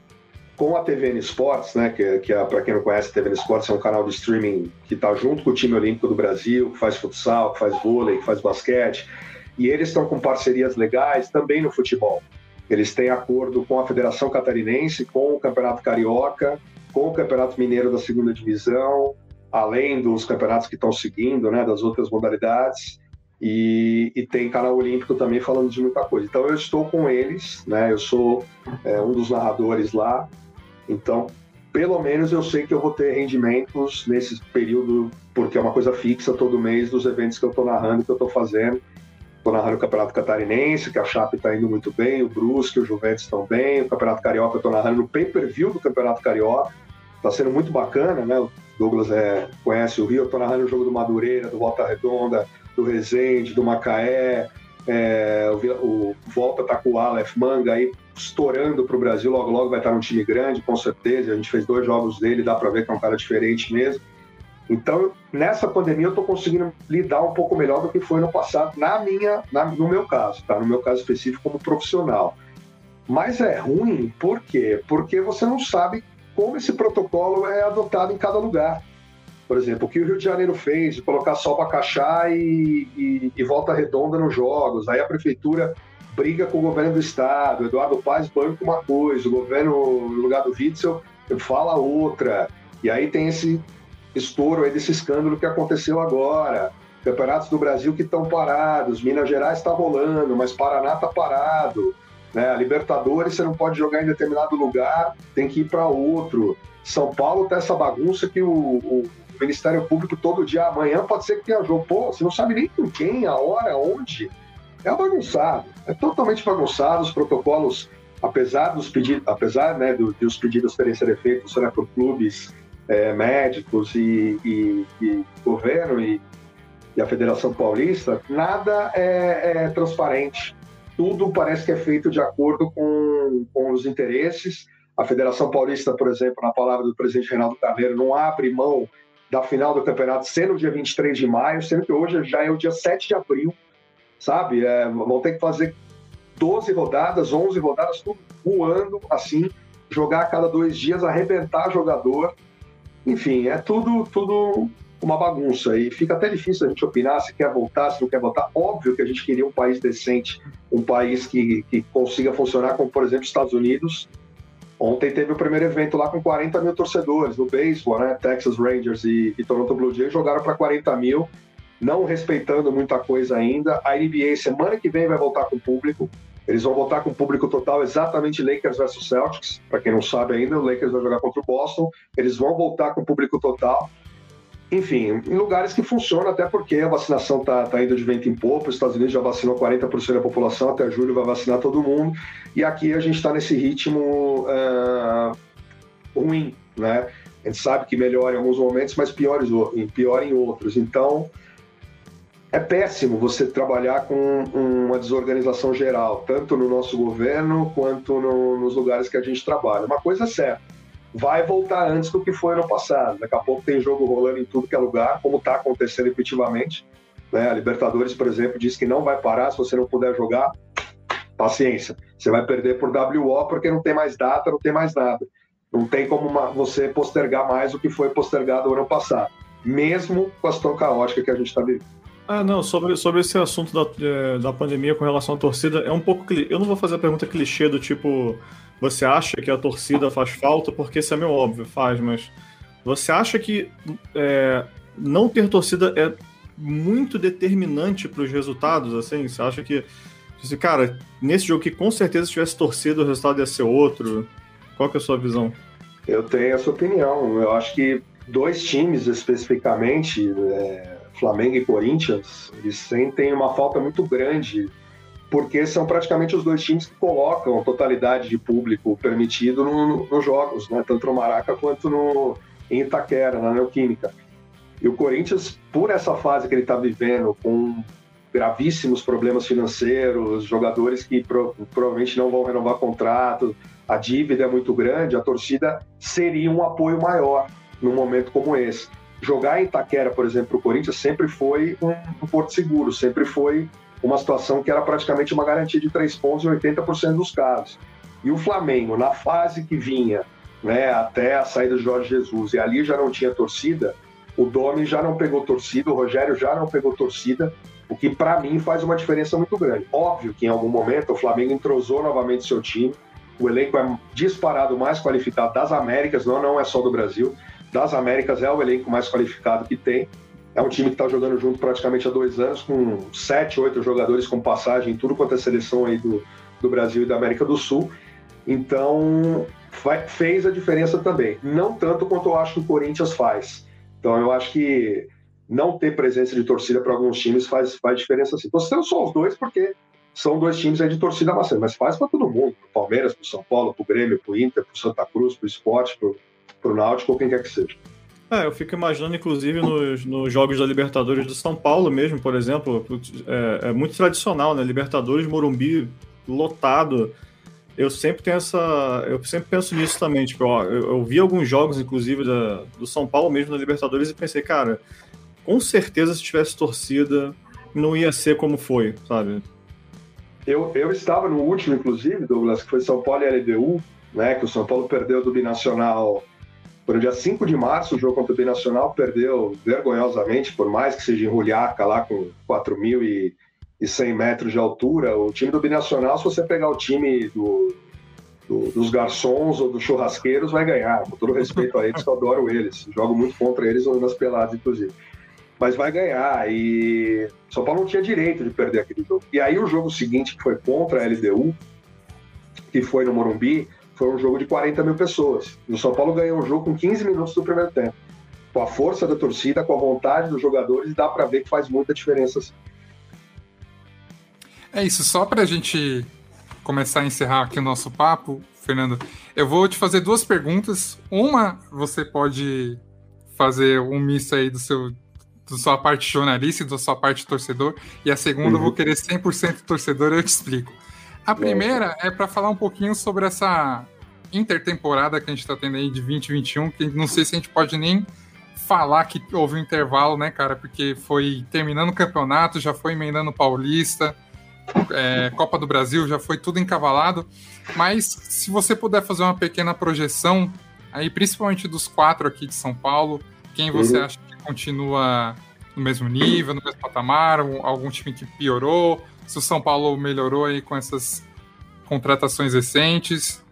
com a TVN Sports, né, que, que é, para quem não conhece, a TVN Sports é um canal de streaming que está junto com o time olímpico do Brasil, que faz futsal, que faz vôlei, que faz basquete, e eles estão com parcerias legais também no futebol. Eles têm acordo com a Federação Catarinense, com o Campeonato Carioca, com o Campeonato Mineiro da Segunda Divisão, além dos campeonatos que estão seguindo, né, das outras modalidades. E, e, tem canal olímpico também falando de muita coisa. Então eu estou com eles, né? Eu sou é, um dos narradores lá. Então, pelo menos eu sei que eu vou ter rendimentos nesse período, porque é uma coisa fixa todo mês dos eventos que eu estou narrando, que eu estou fazendo. Estou narrando o Campeonato Catarinense, que a Chape está indo muito bem, o Brusque, o Juventus estão bem, o Campeonato Carioca eu estou narrando no pay-per-view do Campeonato Carioca. Está sendo muito bacana, né? O Douglas é, conhece o Rio, eu estou narrando o jogo do Madureira, do Volta Redonda, do Resende, do Macaé, é, o, o, Volta tá com o Aleph Manga aí estourando para o Brasil, logo logo vai estar num time grande, com certeza. A gente fez dois jogos dele, dá para ver que é um cara diferente mesmo. Então, nessa pandemia, eu estou conseguindo lidar um pouco melhor do que foi no passado, na minha, na, no meu caso, tá? No meu caso específico, como profissional. Mas é ruim, por quê? Porque você não sabe como esse protocolo é adotado em cada lugar. Por exemplo, o que o Rio de Janeiro fez de colocar só Bacaxá e, e, e volta redonda nos jogos. Aí a prefeitura briga com o governo do estado. Eduardo Paz banca uma coisa, o governo, no lugar do Witzel, fala outra. E aí tem esse estouro aí desse escândalo que aconteceu agora. Campeonatos do Brasil que estão parados, Minas Gerais está rolando, mas Paraná está parado. Né? Libertadores você não pode jogar em determinado lugar, tem que ir para outro. São Paulo tá essa bagunça que o, o Ministério Público todo dia, amanhã pode ser que tenha jogo. Pô, você não sabe nem com quem, a hora, onde. É bagunçado, é totalmente bagunçado. Os protocolos, apesar dos pedidos, apesar né, do, dos pedidos terem sido feitos né, por clubes é, médicos e, e, e governo e, e, a Federação Paulista, nada é, é, transparente. Tudo parece que é feito de acordo com, com os interesses. A Federação Paulista, por exemplo, na palavra do presidente Reinaldo Carneiro, não abre mão da final do campeonato ser no dia 23 de maio, sendo que hoje já é o dia 7 de abril, sabe? É, vão ter que fazer 12 rodadas, 11 rodadas, tudo voando assim, jogar a cada dois dias, arrebentar jogador. Enfim, é tudo, tudo uma bagunça e fica até difícil a gente opinar se quer voltar, se não quer voltar. Óbvio que a gente queria um país decente, um país que, que consiga funcionar como, por exemplo, Estados Unidos. Ontem teve o primeiro evento lá com 40 mil torcedores no beisebol, né? Texas Rangers e, e Toronto Blue Jays jogaram para 40 mil, não respeitando muita coisa ainda. A NBA semana que vem vai voltar com o público. Eles vão voltar com o público total exatamente Lakers versus Celtics. Para quem não sabe ainda, o Lakers vai jogar contra o Boston. Eles vão voltar com o público total enfim, em lugares que funcionam, até porque a vacinação está tá indo de vento em popa. Os Estados Unidos já vacinou 40% da população, até julho vai vacinar todo mundo. E aqui a gente está nesse ritmo uh, ruim, né? A gente sabe que melhora em alguns momentos, mas pior, pior em outros. Então, é péssimo você trabalhar com uma desorganização geral, tanto no nosso governo quanto no, nos lugares que a gente trabalha. Uma coisa é certa vai voltar antes do que foi no passado. Daqui a pouco tem jogo rolando em tudo que é lugar, como está acontecendo efetivamente. Né? A Libertadores, por exemplo, diz que não vai parar se você não puder jogar. Paciência, você vai perder por WO porque não tem mais data, não tem mais nada. Não tem como uma, você postergar mais o que foi postergado ano passado, mesmo com a situação caótica que a gente está vivendo. Ah, não, sobre, sobre esse assunto da, é, da pandemia com relação à torcida, é um pouco. Eu não vou fazer a pergunta clichê do tipo você acha que a torcida faz falta? Porque isso é meio óbvio, faz, mas você acha que é, não ter torcida é muito determinante para os resultados? Assim, você acha que, cara, nesse jogo que com certeza se tivesse torcida o resultado ia ser outro? Qual que é a sua visão? Eu tenho essa opinião. Eu acho que dois times especificamente, é, Flamengo e Corinthians, eles sentem uma falta muito grande porque são praticamente os dois times que colocam a totalidade de público permitido nos no jogos, né? tanto no Maraca quanto no, em Itaquera, na Neoquímica. E o Corinthians, por essa fase que ele está vivendo, com gravíssimos problemas financeiros, jogadores que pro, provavelmente não vão renovar contrato, a dívida é muito grande, a torcida seria um apoio maior num momento como esse. Jogar em Itaquera, por exemplo, para o Corinthians sempre foi um, um porto seguro, sempre foi uma situação que era praticamente uma garantia de três pontos em 80% dos casos. E o Flamengo, na fase que vinha né, até a saída de Jorge Jesus, e ali já não tinha torcida, o Domi já não pegou torcida, o Rogério já não pegou torcida, o que para mim faz uma diferença muito grande. Óbvio que em algum momento o Flamengo entrosou novamente seu time, o elenco é disparado mais qualificado das Américas, não, não é só do Brasil, das Américas é o elenco mais qualificado que tem, é um time que está jogando junto praticamente há dois anos, com sete, oito jogadores com passagem em tudo quanto é seleção aí do, do Brasil e da América do Sul. Então, fez a diferença também. Não tanto quanto eu acho que o Corinthians faz. Então, eu acho que não ter presença de torcida para alguns times faz, faz diferença sim. Você não só os dois, porque são dois times aí de torcida bastante, mas faz para todo mundo. Para Palmeiras, para São Paulo, para o Grêmio, para o Inter, para o Santa Cruz, para o Esporte, para o Náutico, ou quem quer que seja. É, eu fico imaginando, inclusive, nos, nos jogos da Libertadores do São Paulo mesmo, por exemplo, é, é, muito tradicional, né? Libertadores, Morumbi, lotado. Eu sempre tenho essa. Eu sempre penso nisso também. Tipo, ó, eu, eu, vi alguns jogos, inclusive, da, do São Paulo mesmo na Libertadores, e pensei, cara, com certeza se tivesse torcida, não ia ser como foi, sabe? Eu, eu estava no último, inclusive, Douglas, que foi São Paulo e LDU, né? Que o São Paulo perdeu do Binacional foi no dia 5 de março, o jogo contra o Binacional perdeu vergonhosamente, por mais que seja em Ruliaca, lá com 4.100 metros de altura. O time do Binacional, se você pegar o time do, do, dos garçons ou dos churrasqueiros, vai ganhar. Com todo respeito a eles, eu adoro eles. Jogo muito contra eles nas peladas, inclusive. Mas vai ganhar. E São Paulo não tinha direito de perder aquele jogo. E aí o jogo seguinte, que foi contra a LDU, que foi no Morumbi, foi um jogo de 40 mil pessoas. E o São Paulo ganhou o jogo com 15 minutos do primeiro tempo. Com a força da torcida, com a vontade dos jogadores, dá para ver que faz muita diferença. Assim. É isso, só para a gente começar a encerrar aqui o nosso papo, Fernando, eu vou te fazer duas perguntas. Uma, você pode fazer um misto aí do seu da sua parte jornalista e da sua parte torcedor, e a segunda uhum. eu vou uhum. querer 100% torcedor, eu te explico. A primeira é para falar um pouquinho sobre essa intertemporada que a gente está tendo aí de 2021, que não sei se a gente pode nem falar que houve um intervalo, né, cara? Porque foi terminando o campeonato, já foi emendando Paulista, é, Copa do Brasil, já foi tudo encavalado. Mas se você puder fazer uma pequena projeção, aí principalmente dos quatro aqui de São Paulo, quem você uhum. acha que continua no mesmo nível, no mesmo patamar, algum time que piorou, se o São Paulo melhorou aí com essas contratações recentes.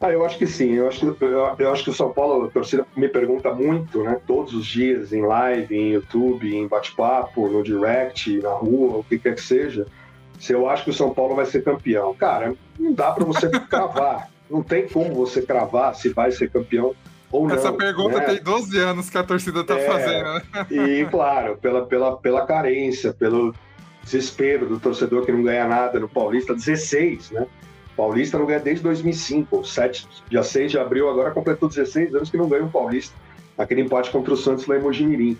Ah, eu acho que sim. Eu acho, eu, eu acho que o São Paulo, a torcida me pergunta muito, né? Todos os dias, em live, em YouTube, em bate-papo, no direct, na rua, o que quer que seja, se eu acho que o São Paulo vai ser campeão. Cara, não dá para você [laughs] cravar. Não tem como você cravar se vai ser campeão ou não. Essa pergunta né? tem 12 anos que a torcida está é, fazendo. Né? E, claro, pela, pela, pela carência, pelo desespero do torcedor que não ganha nada no Paulista, 16, né? Paulista não ganha desde 2005, 7, dia 6 de abril, agora completou 16 anos que não ganha o Paulista, aquele empate contra o Santos lá em Mojimirim.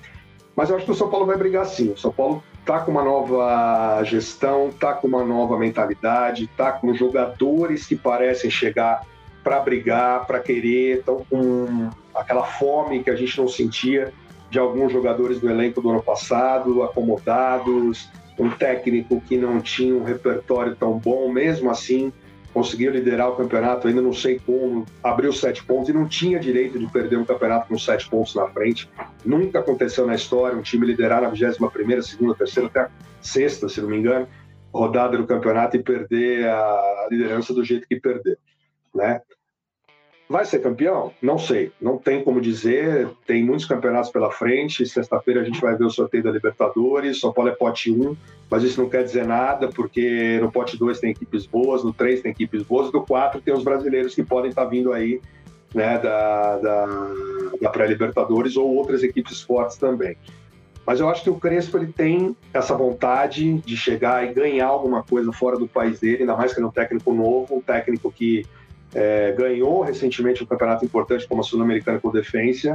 Mas eu acho que o São Paulo vai brigar sim. O São Paulo tá com uma nova gestão, tá com uma nova mentalidade, tá com jogadores que parecem chegar para brigar, para querer, estão com aquela fome que a gente não sentia de alguns jogadores do elenco do ano passado, acomodados, um técnico que não tinha um repertório tão bom, mesmo assim conseguiu liderar o campeonato, ainda não sei como, abriu sete pontos e não tinha direito de perder um campeonato com sete pontos na frente. Nunca aconteceu na história um time liderar na 21 primeira, segunda, terceira, até a sexta, se não me engano, rodada do campeonato e perder a liderança do jeito que perdeu, né? Vai ser campeão? Não sei, não tem como dizer. Tem muitos campeonatos pela frente. Sexta-feira a gente vai ver o sorteio da Libertadores. São Paulo é pote 1, mas isso não quer dizer nada, porque no pote 2 tem equipes boas, no 3 tem equipes boas, no 4 tem os brasileiros que podem estar vindo aí né, da, da, da pré-Libertadores ou outras equipes fortes também. Mas eu acho que o Crespo ele tem essa vontade de chegar e ganhar alguma coisa fora do país dele, ainda mais que ele é um técnico novo, um técnico que é, ganhou recentemente um campeonato importante como a Sul-Americana com Defensa.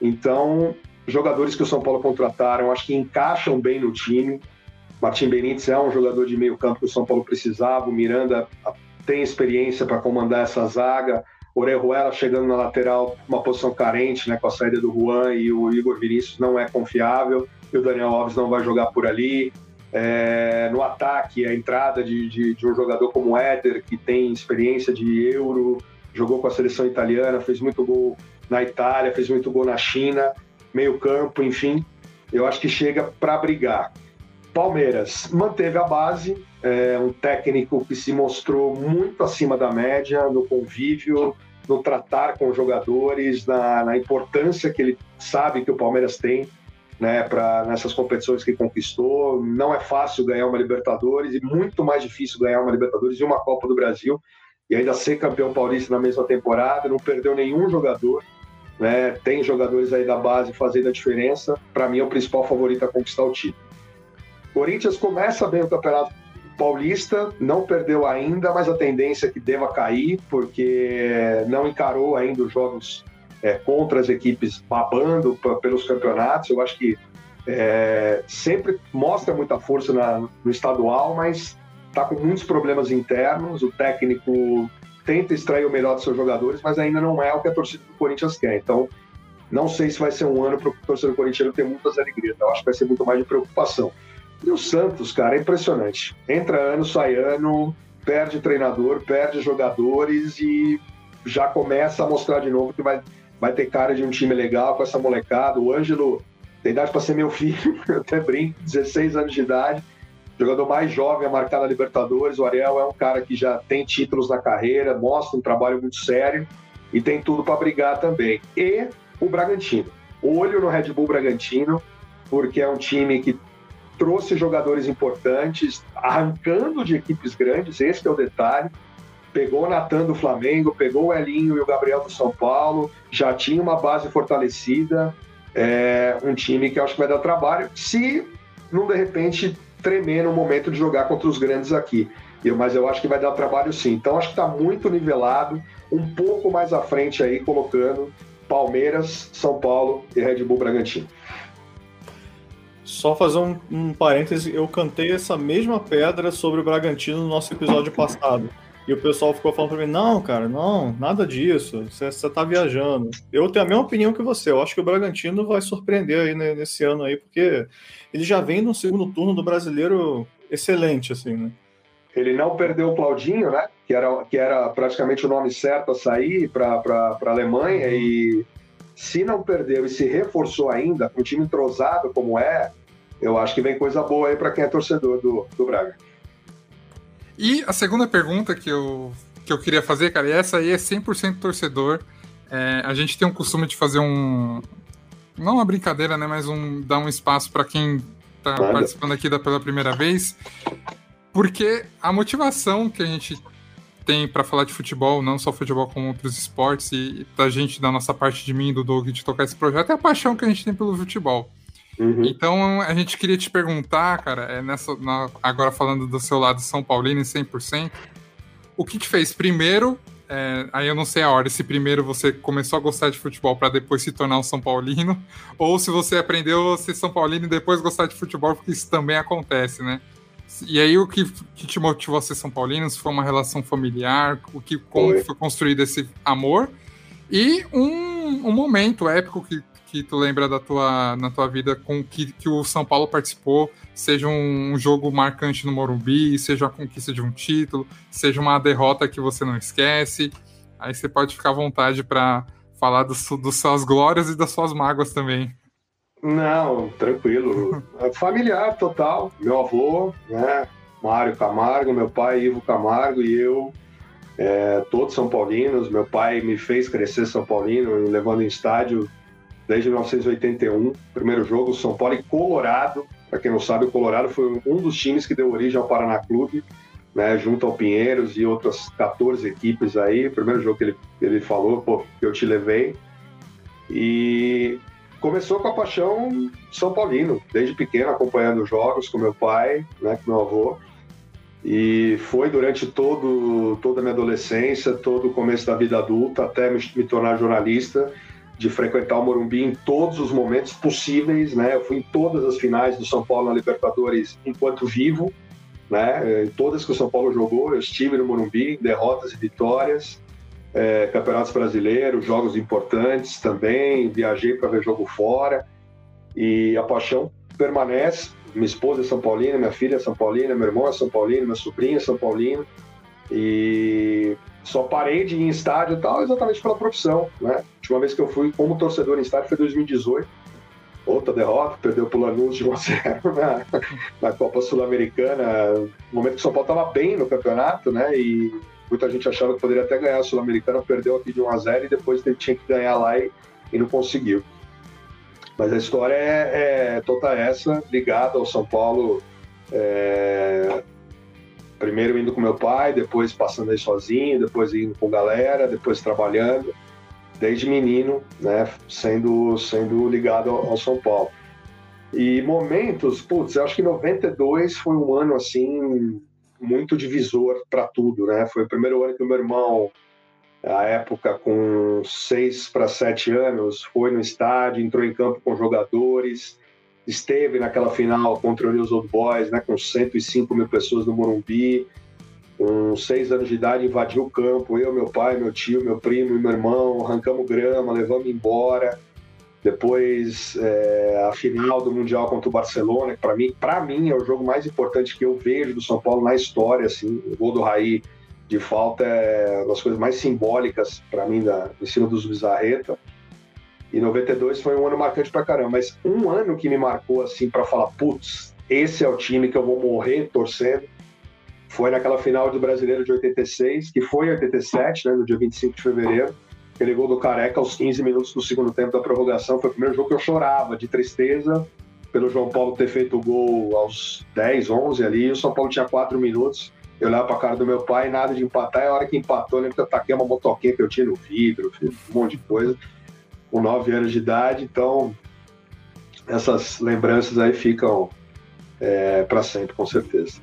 Então, jogadores que o São Paulo contrataram, acho que encaixam bem no time. Martim Benítez é um jogador de meio campo que o São Paulo precisava. O Miranda tem experiência para comandar essa zaga. Orejuela chegando na lateral, uma posição carente, né, com a saída do Juan e o Igor Vinícius não é confiável. E o Daniel Alves não vai jogar por ali. É, no ataque, a entrada de, de, de, um jogador como Éder, que tem experiência de Euro, jogou com a seleção italiana, fez muito gol na Itália, fez muito gol na China, meio campo, enfim, eu acho que chega para brigar. Palmeiras manteve a base, é, um técnico que se mostrou muito acima da média no convívio, no tratar com jogadores, na, na importância que ele sabe que o Palmeiras tem né, para nessas competições que conquistou. Não é fácil ganhar uma Libertadores e muito mais difícil ganhar uma Libertadores e uma Copa do Brasil e ainda ser campeão paulista na mesma temporada. Não perdeu nenhum jogador. Né? Tem jogadores aí da base fazendo a diferença. Para mim, é o principal favorito a conquistar o título. Corinthians começa bem o campeonato paulista, não perdeu ainda, mas a tendência é que deva cair, porque não encarou ainda os jogos é, contra as equipes babando pelos campeonatos. Eu acho que é, sempre mostra muita força na, no estadual, mas está com muitos problemas internos. O técnico tenta extrair o melhor dos seus jogadores, mas ainda não é o que a torcida do Corinthians quer. Então, não sei se vai ser um ano para o torcedor corintiano ter muitas alegrias. Eu acho que vai ser muito mais de preocupação. E o Santos, cara, é impressionante. Entra ano, sai ano, perde treinador, perde jogadores e já começa a mostrar de novo que vai vai ter cara de um time legal com essa molecada. O Ângelo tem idade para ser meu filho, [laughs] eu até brinco, 16 anos de idade, jogador mais jovem a marcar na Libertadores. O Ariel é um cara que já tem títulos na carreira, mostra um trabalho muito sério e tem tudo para brigar também. E o Bragantino. Olho no Red Bull Bragantino, porque é um time que trouxe jogadores importantes, arrancando de equipes grandes, esse é o detalhe pegou o Natan do Flamengo, pegou o Elinho e o Gabriel do São Paulo, já tinha uma base fortalecida, é, um time que eu acho que vai dar trabalho, se não de repente tremer no momento de jogar contra os grandes aqui. Eu, mas eu acho que vai dar trabalho sim. Então acho que está muito nivelado, um pouco mais à frente aí, colocando Palmeiras, São Paulo e Red Bull Bragantino. Só fazer um, um parêntese, eu cantei essa mesma pedra sobre o Bragantino no nosso episódio passado. E o pessoal ficou falando pra mim: não, cara, não, nada disso, você tá viajando. Eu tenho a mesma opinião que você. Eu acho que o Bragantino vai surpreender aí nesse ano aí, porque ele já vem no segundo turno do brasileiro excelente, assim, né? Ele não perdeu o Claudinho, né? Que era, que era praticamente o nome certo a sair para a Alemanha e se não perdeu e se reforçou ainda, com um time entrosado como é, eu acho que vem coisa boa aí para quem é torcedor do, do Braga. E a segunda pergunta que eu, que eu queria fazer, cara, e essa aí é 100% torcedor. É, a gente tem um costume de fazer um. Não uma brincadeira, né? Mas um, dar um espaço para quem está participando aqui da, pela primeira vez. Porque a motivação que a gente tem para falar de futebol, não só futebol, como outros esportes, e da gente, da nossa parte de mim, do Doug, de tocar esse projeto, é a paixão que a gente tem pelo futebol. Uhum. Então a gente queria te perguntar, cara, é nessa, na, agora falando do seu lado São Paulino em 100%, o que te fez primeiro, é, aí eu não sei a hora, se primeiro você começou a gostar de futebol para depois se tornar um São Paulino, [laughs] ou se você aprendeu a ser São Paulino e depois gostar de futebol, porque isso também acontece, né? E aí o que, que te motivou a ser São Paulino? Se foi uma relação familiar, o que, como foi, foi construído esse amor? E um, um momento épico que que tu lembra da tua, na tua vida com que, que o São Paulo participou, seja um, jogo marcante no Morumbi, seja a conquista de um título, seja uma derrota que você não esquece. Aí você pode ficar à vontade para falar dos, suas glórias e das suas mágoas também. Não, tranquilo. É familiar total. Meu avô, né? Mário Camargo, meu pai Ivo Camargo e eu, é, todos São Paulinos. Meu pai me fez crescer São Paulino, me levando em estádio desde 1981. Primeiro jogo, São Paulo e Colorado. Para quem não sabe, o Colorado foi um dos times que deu origem ao Paraná Clube, né, junto ao Pinheiros e outras 14 equipes aí. Primeiro jogo que ele, ele falou, pô, eu te levei. E começou com a paixão São Paulino, desde pequeno, acompanhando jogos com meu pai, né, com meu avô. E foi durante todo, toda a minha adolescência, todo o começo da vida adulta, até me, me tornar jornalista de frequentar o Morumbi em todos os momentos possíveis, né? Eu fui em todas as finais do São Paulo na Libertadores enquanto vivo, né? Em todas que o São Paulo jogou, eu estive no Morumbi, derrotas e vitórias, é, campeonatos brasileiros, jogos importantes também, viajei para ver jogo fora e a paixão permanece. Minha esposa é São Paulina, minha filha é São Paulina, meu irmão é São Paulino, minha sobrinha é São Paulino e só parei de ir em estádio e tal exatamente pela profissão, né? A última vez que eu fui como torcedor em estádio foi 2018. Outra derrota, perdeu pro Lanús de 1 a 0 na, na Copa Sul-Americana. No momento que o São Paulo estava bem no campeonato, né? E muita gente achava que poderia até ganhar a Sul-Americana, perdeu aqui de 1 a 0 e depois tinha que ganhar lá e, e não conseguiu. Mas a história é, é toda essa, ligada ao São Paulo é, primeiro indo com meu pai, depois passando aí sozinho, depois indo com galera, depois trabalhando, desde menino, né, sendo, sendo ligado ao, São Paulo. E momentos, putz, eu acho que 92 foi um ano assim muito divisor para tudo, né? Foi o primeiro ano que o meu irmão, à época com seis para sete anos, foi no estádio, entrou em campo com jogadores, esteve naquela final contra o News Old Boys, né, com 105 mil pessoas no Morumbi, com seis anos de idade, invadiu o campo, eu, meu pai, meu tio, meu primo e meu irmão, arrancamos grama, levamos embora. Depois, é, a final do Mundial contra o Barcelona, que para mim, mim é o jogo mais importante que eu vejo do São Paulo na história, assim, o gol do Raí de falta é uma das coisas mais simbólicas para mim da, em cima dos Bizarreta. E 92 foi um ano marcante pra caramba. Mas um ano que me marcou assim para falar, putz, esse é o time que eu vou morrer torcendo. Foi naquela final do Brasileiro de 86, que foi em 87, né, no dia 25 de fevereiro. Aquele gol do Careca aos 15 minutos do segundo tempo da prorrogação. Foi o primeiro jogo que eu chorava de tristeza pelo João Paulo ter feito o gol aos 10, 11 ali. O São Paulo tinha 4 minutos. Eu olhava pra cara do meu pai, nada de empatar. E a hora que empatou, eu lembro que eu taquei uma motoquinha que eu tinha no vidro, um monte de coisa com 9 anos de idade, então essas lembranças aí ficam é, para sempre, com certeza.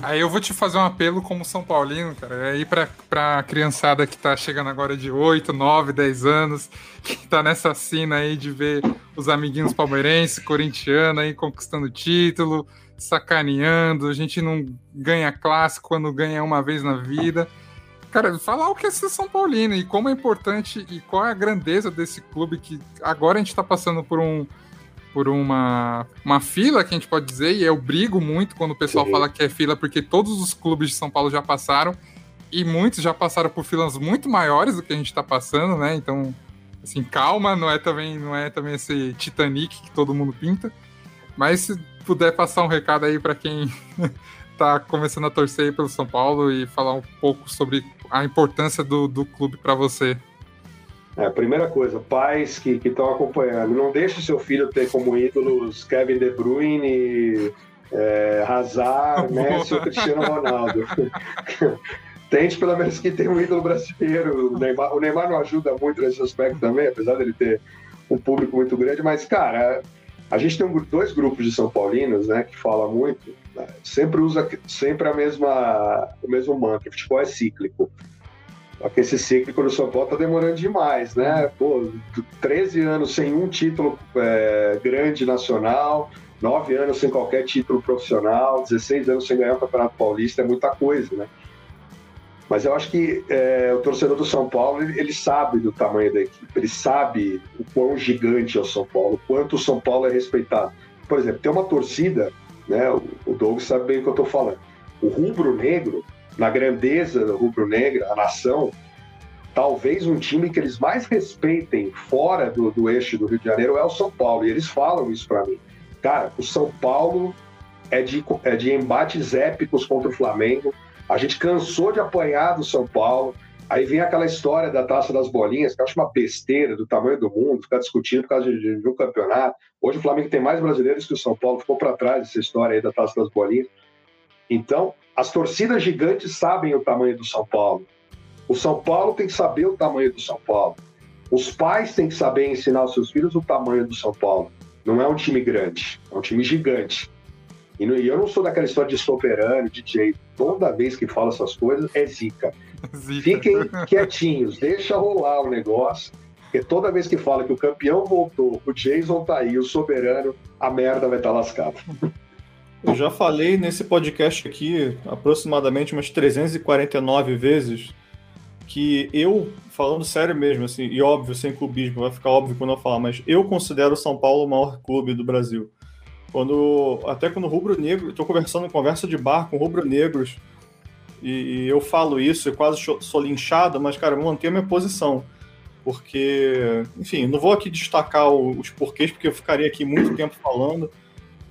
Aí eu vou te fazer um apelo como São Paulino, cara. Aí pra, pra criançada que tá chegando agora de 8, 9, 10 anos, que tá nessa cena aí de ver os amiguinhos palmeirenses, corintianos aí conquistando título, sacaneando, a gente não ganha clássico quando ganha uma vez na vida. Cara, falar o que é ser São Paulino e como é importante e qual é a grandeza desse clube que agora a gente está passando por um por uma, uma fila, que a gente pode dizer, e eu brigo muito quando o pessoal fala que é fila, porque todos os clubes de São Paulo já passaram, e muitos já passaram por filas muito maiores do que a gente está passando, né? Então, assim, calma, não é também, não é também esse Titanic que todo mundo pinta. Mas se puder passar um recado aí para quem tá começando a torcer pelo São Paulo e falar um pouco sobre a importância do, do clube para você. É, primeira coisa, pais que estão acompanhando, não deixe seu filho ter como ídolos Kevin De Bruyne, é, Hazard, [laughs] Messi ou Cristiano Ronaldo. [laughs] Tente pelo menos que tenha um ídolo brasileiro. O Neymar, o Neymar não ajuda muito nesse aspecto também, apesar dele ter um público muito grande, mas, cara, a gente tem um, dois grupos de São Paulinos, né, que fala muito, sempre usa sempre a mesma, o mesmo mantra, futebol é cíclico. Só que esse cíclico do São Paulo tá demorando demais, né? Pô, 13 anos sem um título é, grande nacional, 9 anos sem qualquer título profissional, 16 anos sem ganhar o Campeonato Paulista, é muita coisa, né? Mas eu acho que é, o torcedor do São Paulo, ele, ele, sabe do tamanho da equipe, ele sabe o quão gigante é o São Paulo, o quanto o São Paulo é respeitado. Por exemplo, tem uma torcida, né, o, Douglas sabe bem o que eu estou falando. O rubro-negro na grandeza do rubro-negra, a nação, talvez um time que eles mais respeitem fora do, do eixo do Rio de Janeiro é o São Paulo. E eles falam isso para mim. Cara, o São Paulo é de, é de embates épicos contra o Flamengo. A gente cansou de apanhar do São Paulo. Aí vem aquela história da taça das bolinhas, que eu acho uma besteira do tamanho do mundo, ficar discutindo por causa de, de, de um campeonato. Hoje o Flamengo tem mais brasileiros que o São Paulo, ficou para trás essa história aí da taça das bolinhas. Então, as torcidas gigantes sabem o tamanho do São Paulo. O São Paulo tem que saber o tamanho do São Paulo. Os pais têm que saber ensinar aos seus filhos o tamanho do São Paulo. Não é um time grande, é um time gigante. E eu não sou daquela história de soberano, de jeito. Toda vez que falo essas coisas é zica. Zica. Fiquem quietinhos, deixa rolar o negócio. Porque toda vez que fala que o campeão voltou, o Jason tá aí, o soberano, a merda vai estar tá lascada. Eu já falei nesse podcast aqui aproximadamente umas 349 vezes que eu, falando sério mesmo, assim, e óbvio, sem clubismo, vai ficar óbvio quando eu falar, mas eu considero o São Paulo o maior clube do Brasil. Quando, até quando o Rubro Negro, estou conversando, conversa de bar com rubro-negros, e, e, eu falo isso, eu quase sou linchado, mas, cara, eu mantenho a minha posição. Porque, enfim, não vou aqui destacar os porquês, porque eu ficaria aqui muito tempo falando,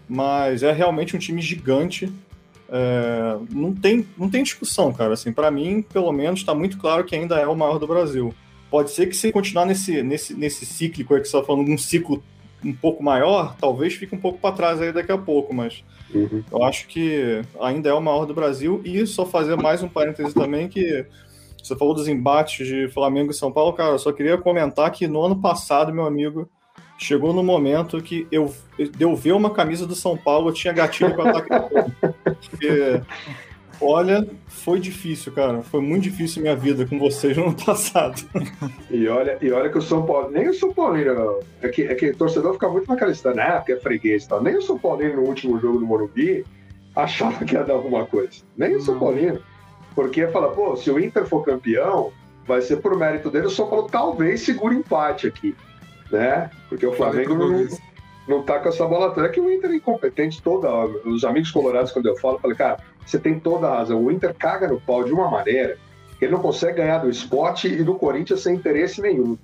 mas é realmente um time gigante. É, não, tem, não tem discussão, cara. Assim, para mim, pelo menos, está muito claro que ainda é o maior do Brasil. Pode ser que se continuar nesse, nesse, nesse cíclico aí que você está falando, um ciclo um pouco maior, talvez fique um pouco para trás aí daqui a pouco, mas uhum. eu acho que ainda é o maior do Brasil. E só fazer mais um parêntese também que você falou dos embates de Flamengo e São Paulo, cara, eu só queria comentar que no ano passado, meu amigo, chegou no momento que eu, eu ver uma camisa do São Paulo, eu tinha gatilho para ataque [laughs] Porque, olha, foi difícil, cara. Foi muito difícil minha vida com vocês no ano passado. [laughs] E olha, e olha que o São Paulo, nem o São Paulino, é que, é que o torcedor fica muito naquela história, né? Porque é freguês e tal. Nem o São Paulino no último jogo do Morumbi achava que ia dar alguma coisa. Nem o São Paulino. Porque fala, pô, se o Inter for campeão, vai ser por mérito dele, o São Paulo talvez segure empate aqui né? Porque o Flamengo não, não tá com essa bola toda. É que o Inter é incompetente toda. Os amigos colorados, quando eu falo, eu falei, cara, você tem toda a razão. O Inter caga no pau de uma maneira que ele não consegue ganhar do esporte e do Corinthians sem interesse nenhum,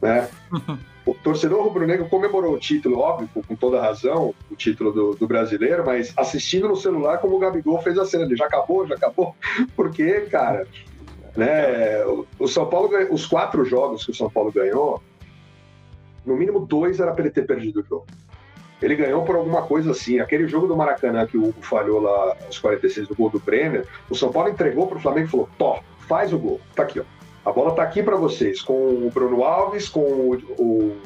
né? [laughs] O torcedor rubro-negro comemorou o título, óbvio, com toda razão, o título do, do, brasileiro, mas assistindo no celular como o Gabigol fez a cena. Ele já acabou, já acabou. [laughs] Porque, cara, né, o São Paulo, os quatro jogos que o São Paulo ganhou, no mínimo dois era para ele ter perdido o jogo. Ele ganhou por alguma coisa assim. Aquele jogo do Maracanã que o Hugo falhou lá aos 46 do gol do Brenner, o São Paulo entregou para o Flamengo e falou: Tó, faz o gol. Tá aqui, ó. A bola tá aqui para vocês, com o Bruno Alves, com o, o.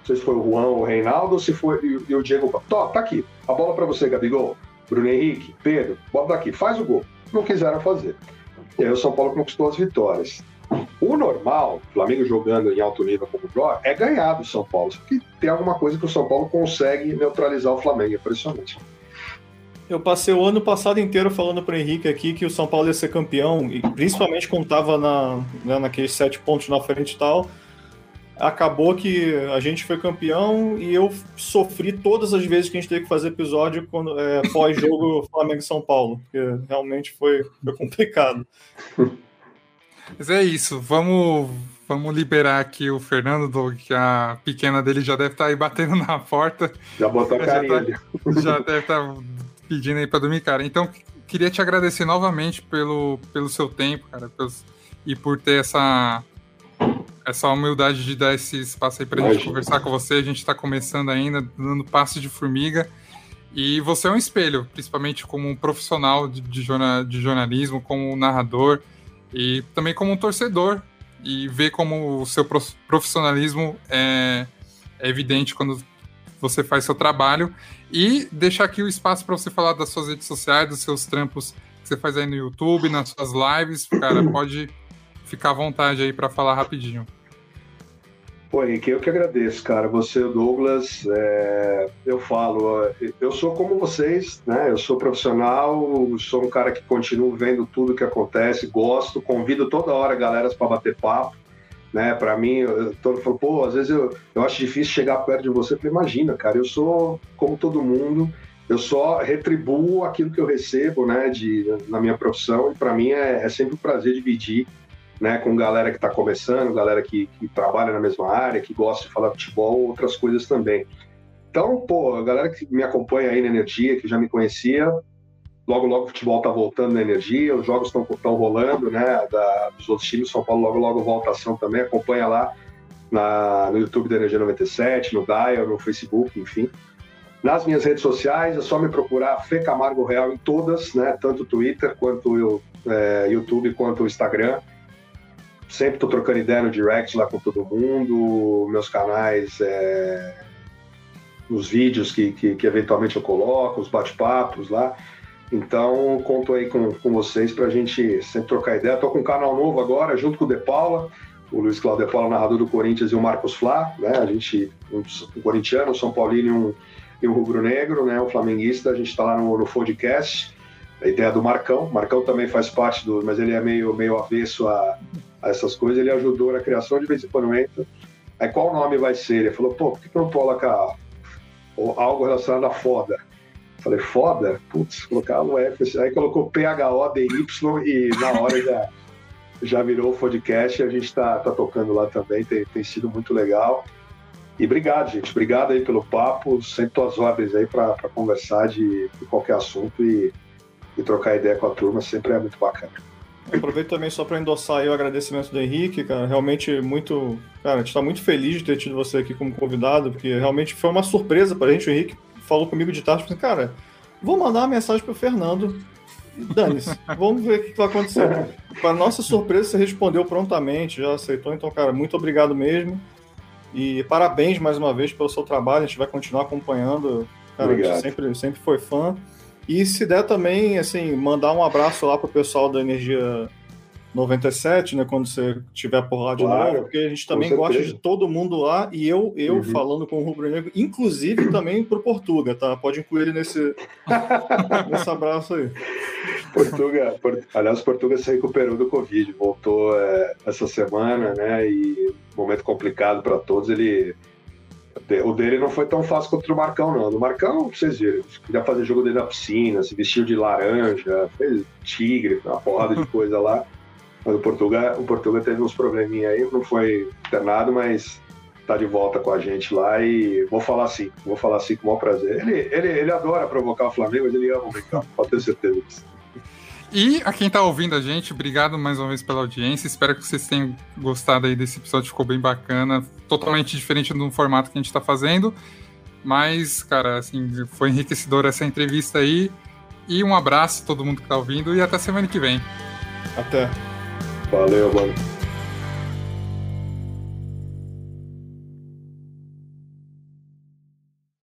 Não sei se foi o Juan ou o Reinaldo, se foi e, e o Diego. Tó, tá aqui. A bola para você, Gabigol. Bruno Henrique, Pedro, bota daqui, faz o gol. Não quiseram fazer. E aí o São Paulo conquistou as vitórias. O normal, o Flamengo jogando em alto nível como joga, é ganhar do São Paulo. Só que tem alguma coisa que o São Paulo consegue neutralizar o Flamengo, é impressionante. Eu passei o ano passado inteiro falando para o Henrique aqui que o São Paulo ia ser campeão, e principalmente quando estava na, né, naqueles sete pontos na frente e tal. Acabou que a gente foi campeão e eu sofri todas as vezes que a gente teve que fazer episódio quando, é, pós-jogo [laughs] Flamengo e São Paulo, porque realmente foi, foi complicado. [laughs] Mas é isso, vamos, vamos liberar aqui o Fernando, que a pequena dele já deve estar tá aí batendo na porta. Já botou a carinha. Já, tá, já deve estar tá pedindo aí para dormir, cara. Então, queria te agradecer novamente pelo, pelo seu tempo, cara, pelos, e por ter essa, essa humildade de dar esse espaço aí para a gente conversar com você. A gente está começando ainda, dando passo de formiga. E você é um espelho, principalmente como um profissional de, de, jornal, de jornalismo, como um narrador e também como um torcedor. E ver como o seu profissionalismo é, é evidente quando você faz seu trabalho. E deixar aqui o espaço para você falar das suas redes sociais, dos seus trampos que você faz aí no YouTube, nas suas lives. Cara, [clears throat] pode ficar à vontade aí para falar rapidinho. Pô, Henrique, eu que agradeço, cara. Você, Douglas, é... eu falo, eu sou como vocês, né? Eu sou profissional, sou um cara que continuo vendo tudo que acontece, gosto, convido toda hora galera para bater papo, né? Para mim, todo fala, pô, às vezes eu, eu acho difícil chegar perto de você. Eu falei, imagina, cara, eu sou como todo mundo, eu só retribuo aquilo que eu recebo, né? De, na minha profissão, e para mim é, é sempre um prazer dividir né, com galera que está começando, galera que, que, trabalha na mesma área, que gosta de falar futebol, outras coisas também. Então, pô, a galera que me acompanha aí na Energia, que já me conhecia, logo, logo o futebol está voltando na Energia, os jogos estão rolando, né, da, dos outros times, São Paulo logo, logo volta ação também, acompanha lá na, no YouTube da Energia 97, no Dial, no Facebook, enfim. Nas minhas redes sociais, é só me procurar Fê Camargo Real em todas, né, tanto Twitter, quanto eu, é, YouTube, quanto Instagram sempre tô trocando ideia no direct lá com todo mundo, meus canais, é, os vídeos que, que, que, eventualmente eu coloco, os bate-papos lá. Então, conto aí com, com vocês para a gente sempre trocar ideia. Tô com um canal novo agora, junto com o De Paula, o Luiz Cláudio De Paula, narrador do Corinthians, e o Marcos Flá, né? A gente, um, um corintiano, um São Paulino e um, e um rubro-negro, né? Um flamenguista. A gente está lá no, no podcast a ideia do Marcão. Marcão também faz parte do, mas ele é meio, meio avesso a, a essas coisas. Ele ajudou na criação de entra. Aí qual nome vai ser? Ele falou, pô, por que, não colocar algo relacionado a foda? Falei, foda? Putz, colocar no F. Aí colocou P-H-O-D-Y e na hora já, já virou o podcast. A gente está tá tocando lá também, tem, tem sido muito legal. E obrigado, gente. Obrigado aí pelo papo. Sempre tuas ordens aí para conversar de, de qualquer assunto. E e trocar ideia com a turma sempre é muito bacana. Aproveito também só para endossar o agradecimento do Henrique, cara. Realmente muito. Cara, a gente está muito feliz de ter tido você aqui como convidado, porque realmente foi uma surpresa para a gente. O Henrique falou comigo de tarde, assim, cara, vou mandar uma mensagem para o Fernando. Dane-se, [laughs] vamos ver o que vai acontecer. Para nossa surpresa, você respondeu prontamente, já aceitou. Então, cara, muito obrigado mesmo. E parabéns mais uma vez pelo seu trabalho. A gente vai continuar acompanhando. Cara, obrigado. a gente sempre, sempre foi fã. E se der também, assim, mandar um abraço lá pro pessoal da Energia 97, né? Quando você estiver por lá de claro, novo, porque a gente também gosta de todo mundo lá e eu, eu uhum. falando com o Rubro Negro, inclusive também pro Portuga, tá? Pode incluir ele nesse, [laughs] nesse abraço aí. Portuga, aliás, Portuga se recuperou do Covid, voltou é, essa semana, né? E momento complicado para todos, ele o dele não foi tão fácil contra o Marcão, não. No Marcão, vocês viram, queria fazer jogo dele na piscina, se vestiu de laranja, fez tigre, uma porrada de [laughs] coisa lá. Mas o Portugal, o Portugal teve uns probleminha aí, não foi internado, mas tá de volta com a gente lá e vou falar assim, vou falar assim com o maior prazer. Ele, ele, ele adora provocar o Flamengo, mas ele ama o Mengão, pode ter certeza disso. E a quem está ouvindo a gente, obrigado mais uma vez pela audiência. Espero que vocês tenham gostado aí desse episódio, ficou bem bacana. Totalmente diferente do formato que a gente está fazendo. Mas, cara, assim, foi enriquecedora essa entrevista aí. E um abraço a todo mundo que está ouvindo e até semana que vem. Até. Valeu, mano.